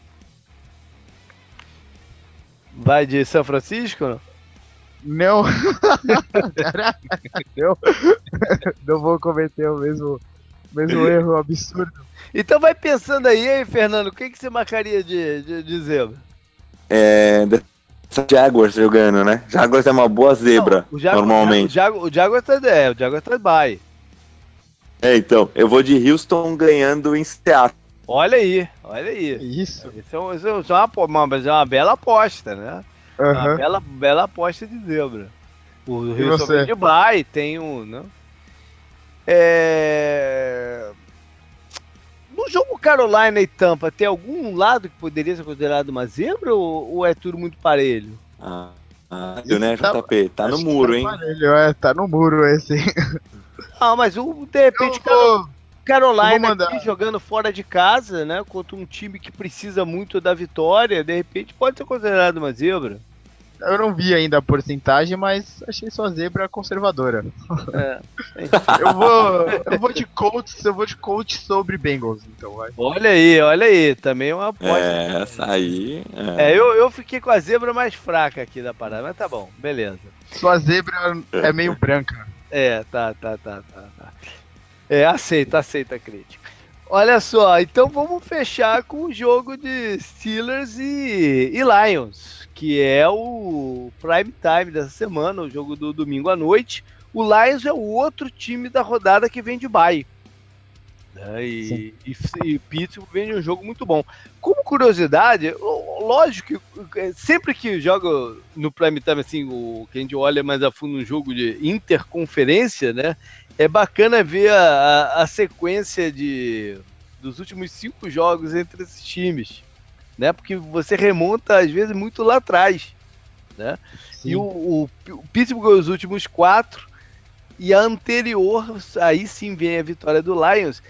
Vai de São Francisco? Não? Não. não. Não vou cometer o mesmo, mesmo erro absurdo. Então vai pensando aí, hein, Fernando, o que, que você marcaria de, de, de zebra? É. Jaguars jogando, né? Jaguars é uma boa zebra, não, o Jaguar, normalmente. O, Jaguar, o Jaguars tá, é, o Jaguars tá bye. É, então, eu vou de Houston ganhando em Seattle. Olha aí, olha aí. Isso. Isso é, uma, isso é uma, uma, é uma bela aposta, né? Uhum. Uma bela, bela aposta de zebra. O São de Bay tem um. Né? É... No jogo Carolina e Tampa, tem algum lado que poderia ser considerado uma zebra ou, ou é tudo muito parelho? Ah, ah né, tá, JP? Tá no muro, tá hein? Parelho, é, tá no muro esse. Ah, mas o, de repente, vou... Carolina aqui jogando fora de casa, né? Contra um time que precisa muito da vitória, de repente pode ser considerado uma zebra. Eu não vi ainda a porcentagem, mas achei sua zebra conservadora. É. eu, vou, eu vou de Colts, eu vou de Colts sobre Bengals, então vai. Olha aí, olha aí, também é uma aposta. É, essa aí. É, é eu, eu fiquei com a zebra mais fraca aqui da parada, mas tá bom, beleza. Sua zebra é meio branca. É, tá, tá, tá, tá, tá. É, aceita, aceita a crítica. Olha só, então vamos fechar com o jogo de Steelers e, e, Lions, que é o prime time dessa semana, o jogo do domingo à noite. O Lions é o outro time da rodada que vem de bye. Né? E, e, e Pittsburgh vem de um jogo muito bom. Como curiosidade, lógico que sempre que joga no prime time, assim, o, que a gente olha mais a fundo um jogo de interconferência, né? é bacana ver a, a, a, sequência de dos últimos cinco jogos entre esses times, né? Porque você remonta às vezes muito lá atrás, né? Sim. E o, o, o Pittsburgh os últimos quatro, e a anterior, aí sim vem a vitória do Lions,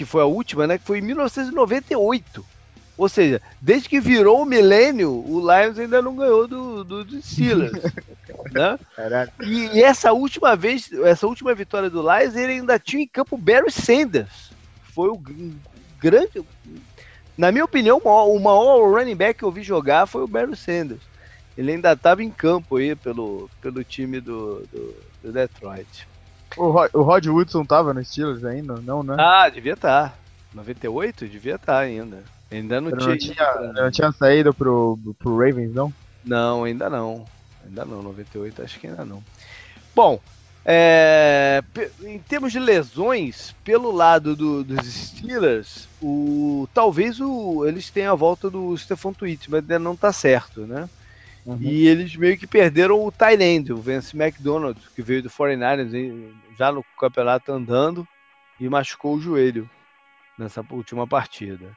que foi a última, né? Que foi em 1998. Ou seja, desde que virou o milênio, o Lions ainda não ganhou do, do, do Steelers. né? E, e, essa última vez, essa última vitória do Lions, ele ainda tinha em campo Barry Sanders. Foi o grande. Na minha opinião, o maior, o maior running back que eu vi jogar foi o Barry Sanders. Ele ainda estava em campo aí pelo, pelo time do, do, do Detroit. O, Rod, o Rod Woodson tava no Steelers ainda? Não, né? Ah, devia estar. Tá. 98? Devia estar tá ainda. Ainda não, tinha, não tinha. Não tinha saído pro, pro Ravens, não? Não, ainda não. Ainda não. 98 acho que ainda não. Bom, é, em termos de lesões, pelo lado do, dos Steelers, o, talvez o, eles tenham a volta do Stefan Tweet, mas ainda não está certo, né? Uhum. E eles meio que perderam o Thailand, o Vance McDonald, que veio do 49ers já no campeonato andando e machucou o joelho nessa última partida.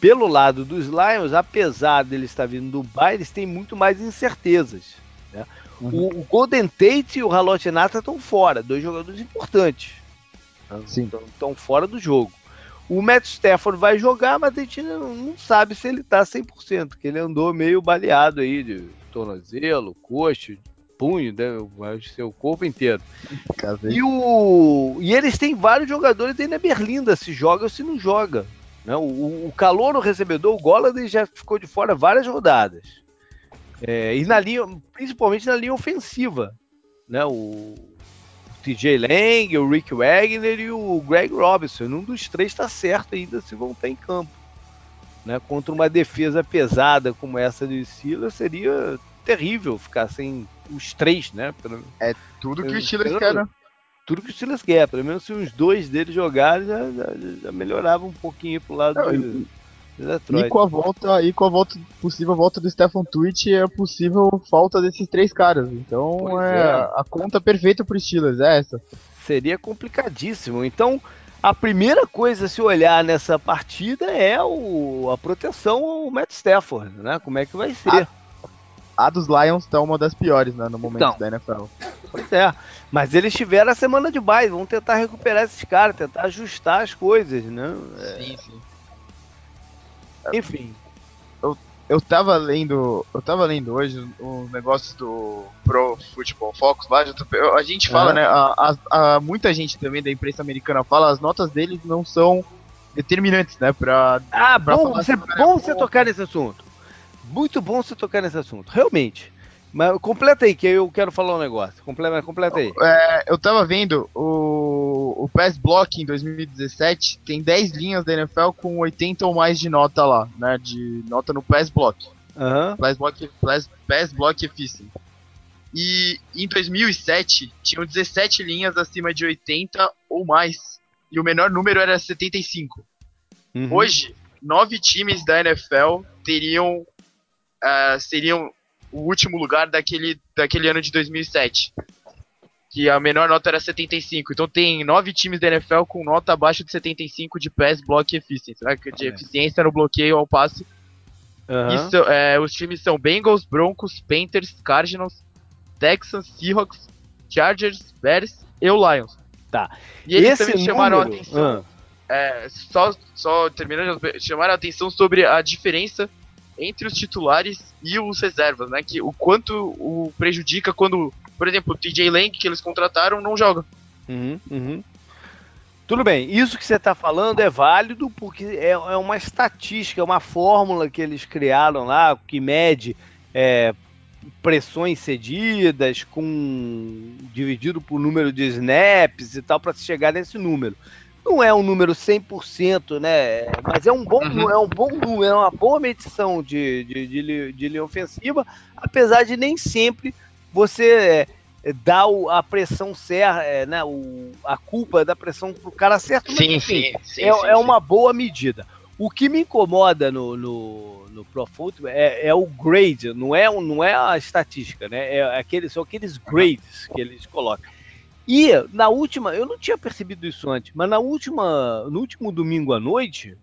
Pelo lado dos Lions, apesar deles estar vindo do Dubai, eles têm muito mais incertezas. Né? Uhum. O, Golden Tate e o Halote Nata estão fora, dois jogadores importantes. Estão fora do jogo. O Matt Stafford vai jogar, mas a gente não, não sabe se ele está 100%, porque ele andou meio baleado aí de tornozelo, coxa, punho, né, seu corpo inteiro. E, o, e eles têm vários jogadores aí na Berlinda, se joga ou se não joga. Né? O, o calor no recebedor, o Golladay já ficou de fora várias rodadas. É, e na linha, principalmente na linha ofensiva. Né? O, TJ Lang, o Rick Wagner e o Greg Robinson. Um dos três está certo ainda se vão estar em campo. Né? Contra uma defesa pesada como essa de Silas, seria terrível ficar sem os três, né? Pelo, é tudo que o Steelers quer, né? Tudo que o Steelers quer. Pelo menos se os dois deles jogarem, já, já, já melhorava um pouquinho pro lado Não, de, Detroit. E com a volta, e com a volta, possível volta do Stefan Twitch, é possível falta desses três caras. Então é, é, a conta perfeita pro Steelers, é essa. Seria complicadíssimo. Então, a primeira coisa a se olhar nessa partida é o, a proteção ao Matt Stafford, né? Como é que vai ser. A, a dos Lions tá uma das piores, né, no momento então, da NFL. Pois é. Mas eles tiveram a semana de bye, vão tentar recuperar esses caras, tentar ajustar as coisas, né? Sim, sim. Enfim. Eu, tava lendo. Eu tava lendo hoje os negócios do Pro Football Focus lá. A gente fala, né? A, a, a, muita gente também da imprensa americana fala, as notas deles não são determinantes, né? Pra, ah, pra bom, você, bom você tocar nesse assunto. Muito bom você tocar nesse assunto, realmente. Mas completa aí, que eu quero falar um negócio. Completa, completa aí. É, eu tava vendo o, o Pass Block em 2017, tem 10 linhas da NFL com 80 ou mais de nota lá, né? De nota no Pass Block. Uhum. Pass Block, pass, pass Block Efficient. E em 2007, tinham 17 linhas acima de 80 ou mais. E o menor número era 75. Uhum. Hoje, nove times da NFL teriam uh, seriam o último lugar daquele, daquele ano de 2007. Que a menor nota era 75. Então tem nove times da NFL com nota abaixo de 75 de pass block efficiency, né? de eficiência no bloqueio ao passe. Uhum. Isso, é, os times são Bengals, Broncos, Panthers, Cardinals, Texans, Seahawks, Chargers, Bears e o Lions. Tá. E eles Esse também chamaram a atenção. Uhum. É, só, só terminando, chamaram a atenção sobre a diferença entre os titulares e os reservas, né? Que o quanto o prejudica quando, por exemplo, o TJ Lang que eles contrataram não joga. Uhum, uhum. Tudo bem, isso que você está falando é válido porque é, é, uma estatística, é uma fórmula que eles criaram lá que mede é, pressões cedidas com dividido por número de snaps e tal para chegar nesse número. Não é um número 100%, né? Mas é um bom, uhum. é um bom número, é uma boa medição de, de, de, de linha ofensiva, apesar de nem sempre você é, dar a pressão certa, é, né? O, a culpa da pressão pro cara certo, mas sim, enfim, sim, sim, é, sim, é uma boa medida. O que me incomoda no, no, no Pro Football é, é, o grade, não é, não é a estatística, né? É aquele, são aqueles grades que eles colocam. E na última, eu não tinha percebido isso antes, mas na última, no último domingo à noite,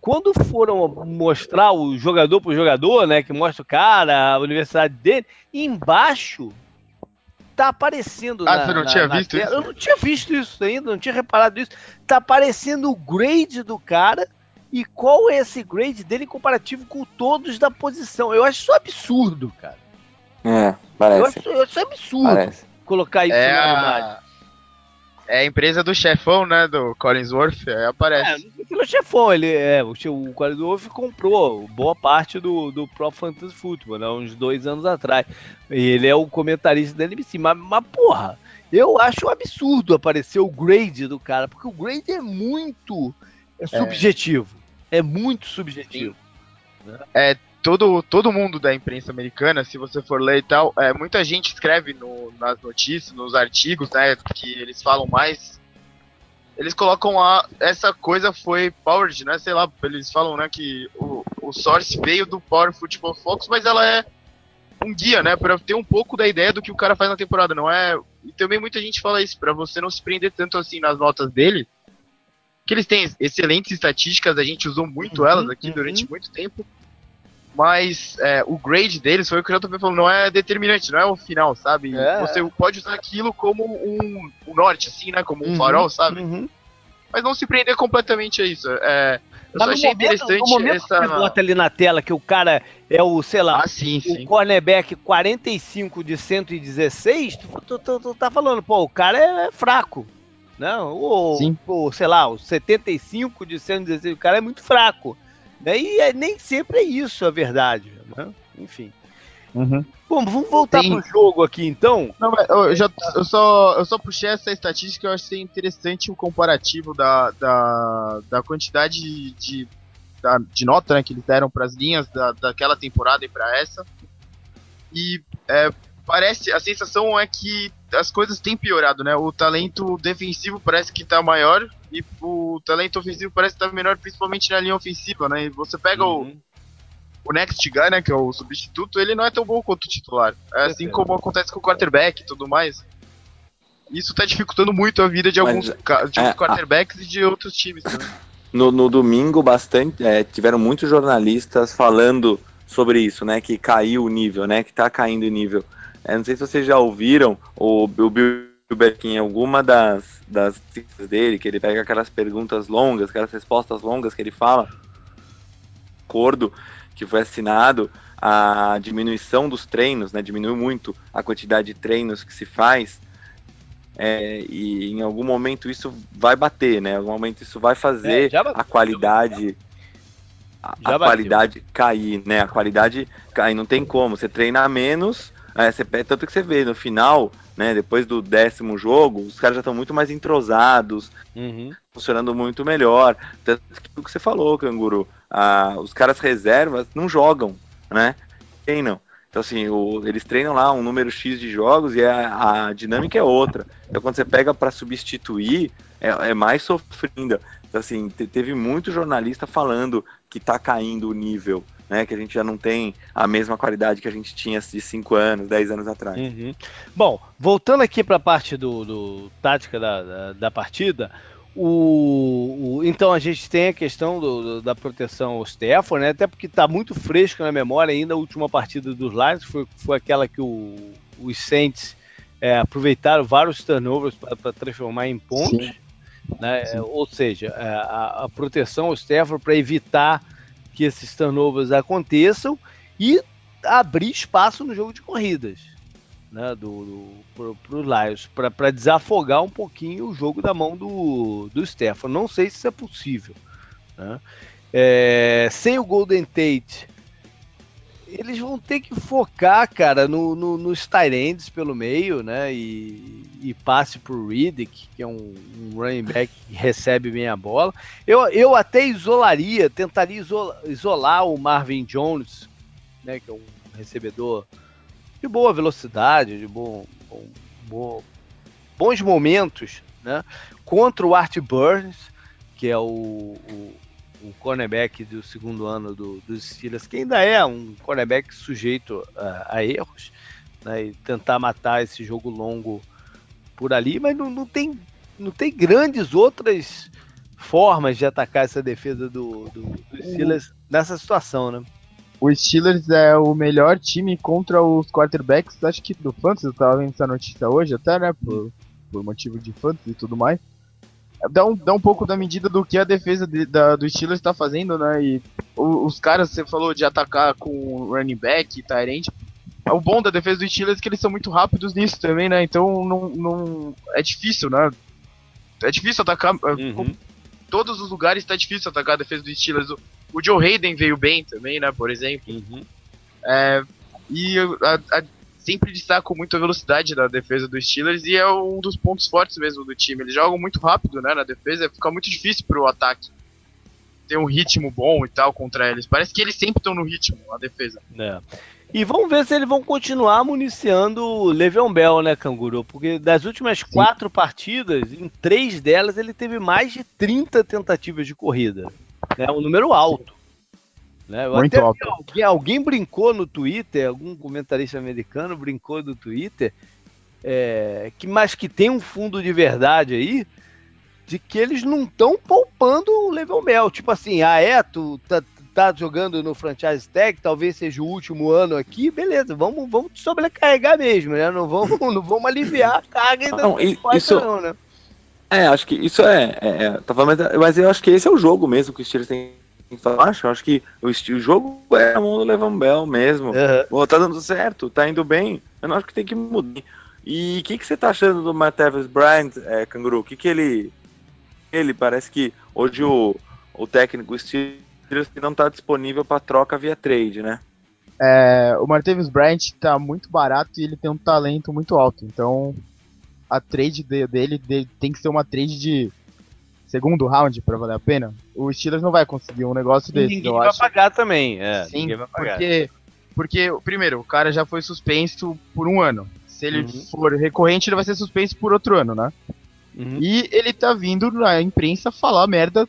quando foram mostrar o jogador por jogador, né, que mostra o cara, a universidade dele, embaixo tá aparecendo ah, na, você não na, tinha na visto tela. isso? Eu não tinha visto isso ainda, não tinha reparado isso. Tá aparecendo o grade do cara e qual é esse grade dele em comparativo com todos da posição. Eu acho isso absurdo, cara. É, parece. Eu acho, eu acho absurdo parece. Colocar isso É na a... É a empresa do chefão, né? Do Collinsworth, aí É, aparece. sei se é chefão, ele é, o, o Wolf comprou boa parte do, do Pro Fantasy Football, né, uns dois anos atrás. E ele é o comentarista da NBC, mas, mas porra, eu acho um absurdo aparecer o grade do cara, porque o grade é muito é subjetivo. É, muito subjetivo. É, todo, todo mundo da imprensa americana, se você for ler e tal, é, muita gente escreve no, nas notícias, nos artigos, né, que eles falam mais. Eles colocam a. Essa coisa foi powered, né? Sei lá, eles falam, né, que o, o source veio do Power Football Focus, mas ela é um guia, né, para ter um pouco da ideia do que o cara faz na temporada, não é? E também muita gente fala isso, para você não se prender tanto assim nas notas dele, que eles têm excelentes estatísticas, a gente usou muito Uhum, elas aqui uhum. durante muito tempo, mas é, o grade deles foi o que eu também falou, não é determinante, não é o final, sabe? É. Você pode usar aquilo como um, um norte, assim, né? Como um Uhum, farol, sabe? uhum. Mas não se prender completamente a isso. É, eu Mas só achei momento, interessante no momento essa. que você bota ali na tela que o cara é o, sei lá, Ah, sim, o sim. cornerback 45 de 116, tu, tu, tu, tu tá falando, pô, o cara é fraco. Não, ou, Sim. ou, sei lá, o 75 de 116, o cara é muito fraco. Né? E é- nem sempre é isso a verdade. Né? Enfim. Bom, vamos voltar Tem- pro jogo aqui então. Não, mas eu, já, eu, só, eu só puxei essa estatística, eu achei interessante o comparativo da, da, da quantidade de, de, da- de nota né, que eles deram para as linhas da, daquela temporada e para essa. E é, parece, a sensação é que as coisas têm piorado, né? O talento defensivo parece que tá maior e o talento ofensivo parece que tá menor, principalmente na linha ofensiva, né? E você pega o, Uhum. o next guy, né, que é o substituto, ele não é tão bom quanto o titular. É assim como acontece com o quarterback e tudo mais. Isso tá dificultando muito a vida de Mas, alguns, ca- de é, alguns quarterbacks e de outros times também. No, no domingo, bastante, é, tiveram muitos jornalistas falando sobre isso, né? Que caiu o nível, né? Que tá caindo o nível. É, não sei se vocês já ouviram o, o Bill em alguma das, das dele, que ele pega aquelas perguntas longas, aquelas respostas longas que ele fala. Acordo que foi assinado a diminuição dos treinos, né? Diminuiu muito a quantidade de treinos que se faz. É, e em algum momento isso vai bater, né? Em algum momento isso vai fazer É, bateu, a qualidade a, a qualidade cair, né? A qualidade cair, não tem como. Você treina menos, é, você, tanto que você vê no final, né? Depois do décimo jogo, os caras já estão muito mais entrosados, Uhum. funcionando muito melhor. Tanto que o que você falou, Canguru, ah, os caras reservas não jogam, né? Treinam. Então, assim, o- eles treinam lá um número X de jogos e a, a dinâmica é outra. Então, quando você pega para substituir, é, é mais sofrendo. Então, assim, te- teve muito jornalista falando que tá caindo o nível, né? Que a gente já não tem a mesma qualidade que a gente tinha de 5 anos, 10 anos atrás. Uhum. Bom, voltando aqui para a parte do, do tática da, da, da partida, o, o- então a gente tem a questão do- do- da proteção ao Stafford, né? Até porque está muito fresco na memória ainda a última partida dos Lions, foi, foi aquela que o, os Saints é, aproveitaram vários turnovers para transformar em pontos. Né? Sim. Ou seja, é, a, a proteção ao Stafford para evitar que esses turnovers aconteçam e abrir espaço no jogo de corridas né, do, do, pro, pro Lions para desafogar um pouquinho o jogo da mão do, do Stefan. Não sei se isso é possível. né? É, sem o Golden Tate, eles vão ter que focar, cara, no, no, nos tight pelo meio, né? E, e passe pro Riddick, que é um, um running back que recebe bem a bola. Eu, eu até isolaria, tentaria isolar, isolar o Marvin Jones, né? Que é um recebedor de boa velocidade, de bom, bom, bom- bons momentos, né? Contra o Art Burns, que é o, o, o cornerback do segundo ano do, dos Steelers, que ainda é um cornerback sujeito a, a erros, né? E tentar matar esse jogo longo por ali, mas não, não tem, não tem grandes outras formas de atacar essa defesa do, do, do Steelers nessa situação, né? O Steelers é o melhor time contra os quarterbacks, acho que do Fantasy, eu tava vendo essa notícia hoje até, né, por, por motivo de Fantasy e tudo mais. Dá um, dá um pouco da medida do que a defesa de, da, do Steelers está fazendo, né, e o, os caras, você falou de atacar com running back Tyrant, o bom da defesa do Steelers é que eles são muito rápidos nisso também, né, então não, não é difícil, né, é difícil atacar, uhum todos os lugares tá difícil atacar a defesa do Steelers. O, o Joe Hayden veio bem também, né, por exemplo. Uhum. É, e a, a, sempre destaco muito a velocidade da defesa dos Steelers e é um dos pontos fortes mesmo do time. Eles jogam muito rápido, né, na defesa, fica muito difícil pro ataque ter um ritmo bom e tal contra eles. Parece que eles sempre estão no ritmo, a defesa. É. E vamos ver se eles vão continuar municiando o Le'Veon Bell, né, Canguru? Porque das últimas Sim. quatro partidas, em três delas ele teve mais de 30 tentativas de corrida. Né? Um número alto. Né? Muito alto. Alguém, alguém, brincou no Twitter, algum comentarista americano brincou no Twitter, é, que, mas que tem um fundo de verdade aí, de que eles não estão poupando o Le'Veon Bell. Tipo assim, ah é, tu tá, tá jogando no franchise tag, talvez seja o último ano aqui, beleza, vamos, vamos te sobrecarregar mesmo, né? Não vamos, não vamos aliviar a carga ainda não, isso, não, né? É, acho que isso é, é, é tá falando, mas eu acho que esse é o jogo mesmo que o Steelers tem acho, acho que o, o jogo é a mão do Levan Bell mesmo. Uhum. Pô, tá dando certo, tá indo bem. Eu não acho que tem que mudar. E o que, que você tá achando do Matthews Bryant, é, Canguru? O que, que ele. Ele parece que hoje o, o técnico Steelers não está disponível para troca via trade, né? É, o Martavis Bryant está muito barato e ele tem um talento muito alto. Então a trade dele, dele tem que ser uma trade de segundo round para valer a pena. O Steelers não vai conseguir um negócio e desse. Ninguém vai acho. pagar também. É, Sim, porque porque primeiro o cara já foi suspenso por um ano. Se ele uhum. for recorrente, ele vai ser suspenso por outro ano, né? Uhum. E ele tá vindo na imprensa falar merda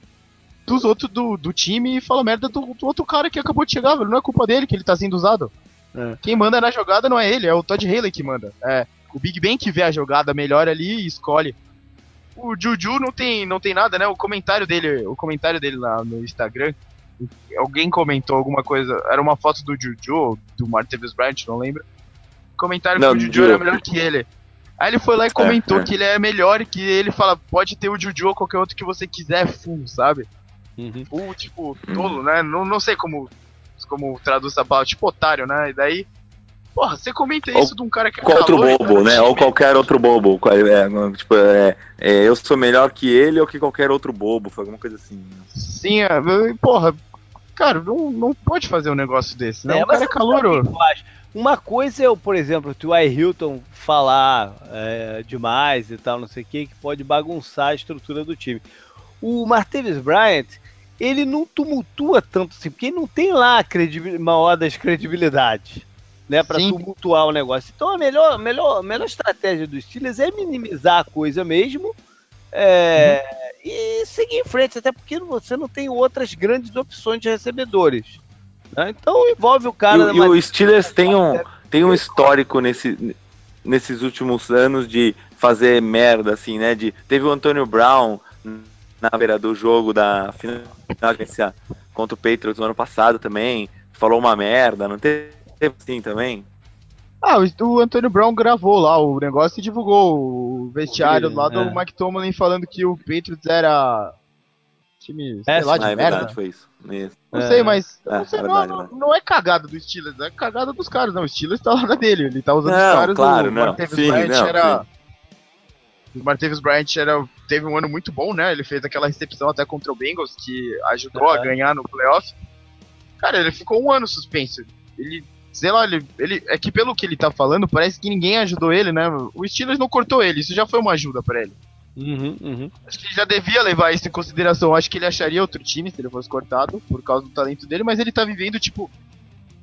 dos outros do, do time e fala merda do, do, outro cara que acabou de chegar, velho. Não é culpa dele que ele tá sendo usado. É. Quem manda na jogada não é ele, é o Todd Haley que manda. É o Big Ben que vê a jogada melhor ali e escolhe. O Juju não tem, não tem nada, né? O comentário dele, o comentário dele lá no Instagram, alguém comentou alguma coisa, era uma foto do Juju, do Martavis Bryant, não lembro. Comentário não, que o Juju era melhor que ele. Aí ele foi lá e comentou é, é. que ele é melhor e que ele fala, pode ter o Juju ou qualquer outro que você quiser, full, sabe? Uhum. Full, tipo, tolo, né? Não, não sei como, como traduz essa palavra, tipo otário, né? E daí, porra, você comenta isso Ou, de um cara que é calor, outro bobo, né? Ou qualquer outro bobo. É, tipo, é, é, eu sou melhor que ele ou que qualquer outro bobo, foi alguma coisa assim. Né? Sim, é, porra, cara, não, não pode fazer um negócio desse, né? É, o cara é calor. Uma coisa é, por exemplo, o T.Y. Hilton falar é, demais e tal, não sei o que, que pode bagunçar a estrutura do time. O Martavis Bryant, ele não tumultua tanto assim, porque ele não tem lá a maior das credibilidades, né, para tumultuar o negócio. Então a melhor, melhor, melhor estratégia dos Steelers é minimizar a coisa mesmo é, uhum. e seguir em frente, até porque você não tem outras grandes opções de recebedores. Né? Então envolve o cara. E, e o Steelers tem um, tem um histórico nesse, nesses últimos anos de fazer merda, assim, né? De, teve o Antônio Brown na beira do jogo da final contra o Patriots no ano passado também. Falou uma merda, não teve assim também? Ah, o, Antônio Brown gravou lá o negócio e divulgou o vestiário lá do é. Mike Tomlin falando que o Patriots era time, sei lá, de ah, é merda. Verdade, foi isso. isso. Não é, sei, mas é, não, sei, é verdade, não, não, é cagada do Steelers, é cagada dos caras, não. O Steelers tá lá na dele, ele tá usando não, os caras claro, do não. Sim, não, era... Sim. O Martavis Bryant era, teve um ano muito bom, né? Ele fez aquela recepção até contra o Bengals, que ajudou a ganhar no playoff. Cara, ele ficou um ano suspenso. Ele, sei lá, ele, ele. É que pelo que ele tá falando, parece que ninguém ajudou ele, né? O Steelers não cortou ele, isso já foi uma ajuda para ele. Uhum, uhum. Acho que ele já devia levar isso em consideração. Acho que ele acharia outro time se ele fosse cortado, por causa do talento dele, mas ele tá vivendo, tipo,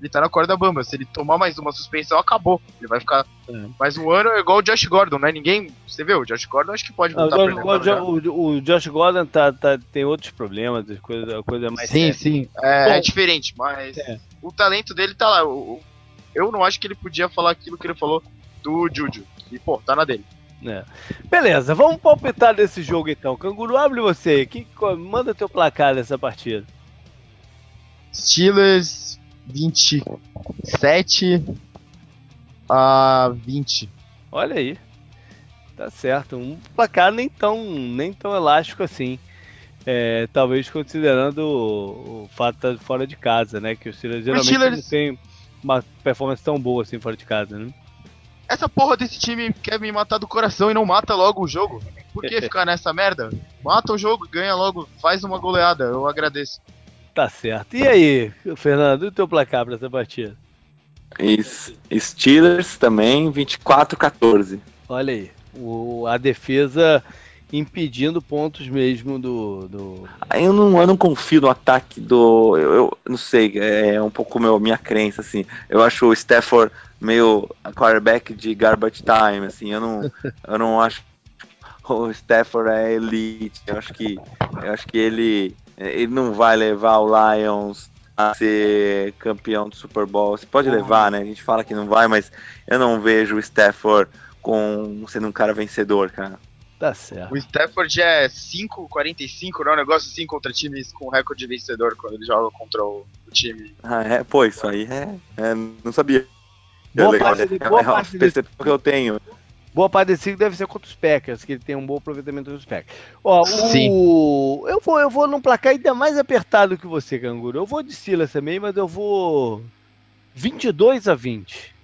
ele tá na corda bamba. Se ele tomar mais uma suspensão, acabou. Ele vai ficar é. mais um ano igual o Josh Gordon, né? Ninguém. Você viu? O Josh Gordon acho que pode voltar Não, o, Josh, o, o, Josh Gordon tá, tá, tem outros problemas, coisa, coisa mais. Sim, séria. sim. É, Bom, é, diferente, mas é. o talento dele tá lá. eu não acho que ele podia falar aquilo que ele falou do Juju. E, pô, tá na dele. É. Beleza, vamos palpitar desse jogo então. Canguru, abre você. Que, manda teu placar dessa partida. Steelers 27 a 20. Olha aí. Tá certo. Um placar nem tão, nem tão elástico assim. É, talvez considerando o, o fato de estar fora de casa, né? Que o Steelers geralmente Steelers... não tem uma performance tão boa assim fora de casa, né? Essa porra desse time quer me matar do coração e não mata logo o jogo. Por que ficar nessa merda? Mata o jogo, ganha logo, faz uma goleada, eu agradeço. Tá certo. E aí, Fernando, e o teu placar pra essa partida? Steelers também, 24-14. Olha aí, o, a defesa impedindo pontos mesmo do. do... Eu, não, eu não confio no ataque do. Eu, eu não sei, é um pouco meu, minha crença, assim. Eu acho o Stafford meio quarterback de garbage time, assim. Eu não, eu não acho o Stafford é elite. Eu acho que, eu acho que ele, ele não vai levar o Lions a ser campeão do Super Bowl. Você pode levar, né? A gente fala que não vai, mas eu não vejo o Stafford com sendo um cara vencedor, cara. Tá certo. O Stafford é 5,45, não é um negócio assim contra times com recorde vencedor quando ele joga contra o, o time. Ah, é? Pô, isso aí é. é não sabia. Boa é legal, parte, é, boa é parte percepção que eu tenho. Boa parte desse deve ser contra os Packers, que ele tem um bom aproveitamento dos Packers. Ó, Sim. O... Eu vou, eu vou num placar ainda mais apertado que você, Canguru. Eu vou de Silas também, mas eu vou 22 a 20.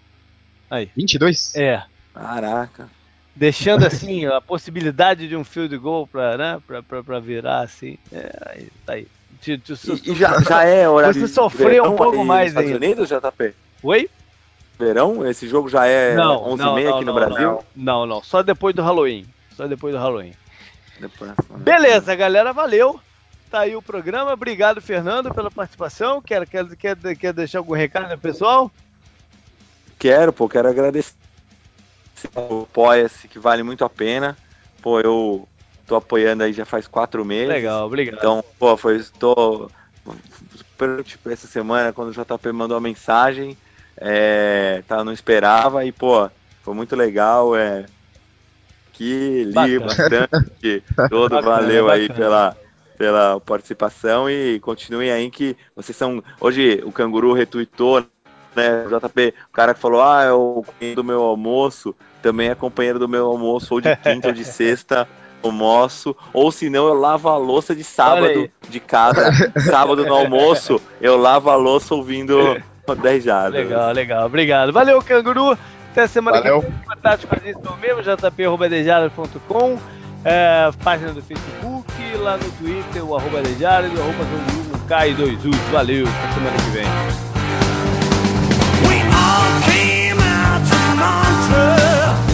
Aí. 22? É. Caraca deixando assim a possibilidade de um field goal para né, pra, pra, pra virar assim. É, aí, tá aí. Te, te, e, e já, já é hora Você sofreu um pouco mais Estados ainda. Unidos, JP? Oi? Verão? Esse jogo já é 11h30 aqui no Brasil? Não, não, só depois do Halloween. Só depois do Halloween. Depois, Beleza, galera, valeu. Tá aí o programa. Obrigado, Fernando, pela participação. Quer, quer, quer, quer deixar algum recado, pessoal? Quero, pô, quero agradecer apoia-se, que vale muito a pena. Pô, eu tô apoiando aí já faz quatro meses. Legal, obrigado. Então, pô, foi, tô super, tipo, essa semana, quando o JP mandou a mensagem, é, tá, não esperava e, pô, foi muito legal, é, que li bastante, todo bacana, valeu bacana. aí pela, pela participação e continuem aí que vocês são, hoje o Canguru retuitou, né, o JP, o cara que falou, ah, é o do meu almoço, também é companheiro do meu almoço, ou de quinta ou de sexta, almoço, ou se não, eu lavo a louça de sábado de casa. sábado no almoço, eu lavo a louça ouvindo 10. Legal, legal. Obrigado. Valeu, canguru. Até semana Valeu. que vem. Contato com a gente pelo mesmo, jp.dejadas.com, é, página do Facebook, lá no Twitter, o arroba dejadas, o arroba canguru, cai 2 us Valeu, até semana que vem. We all came out to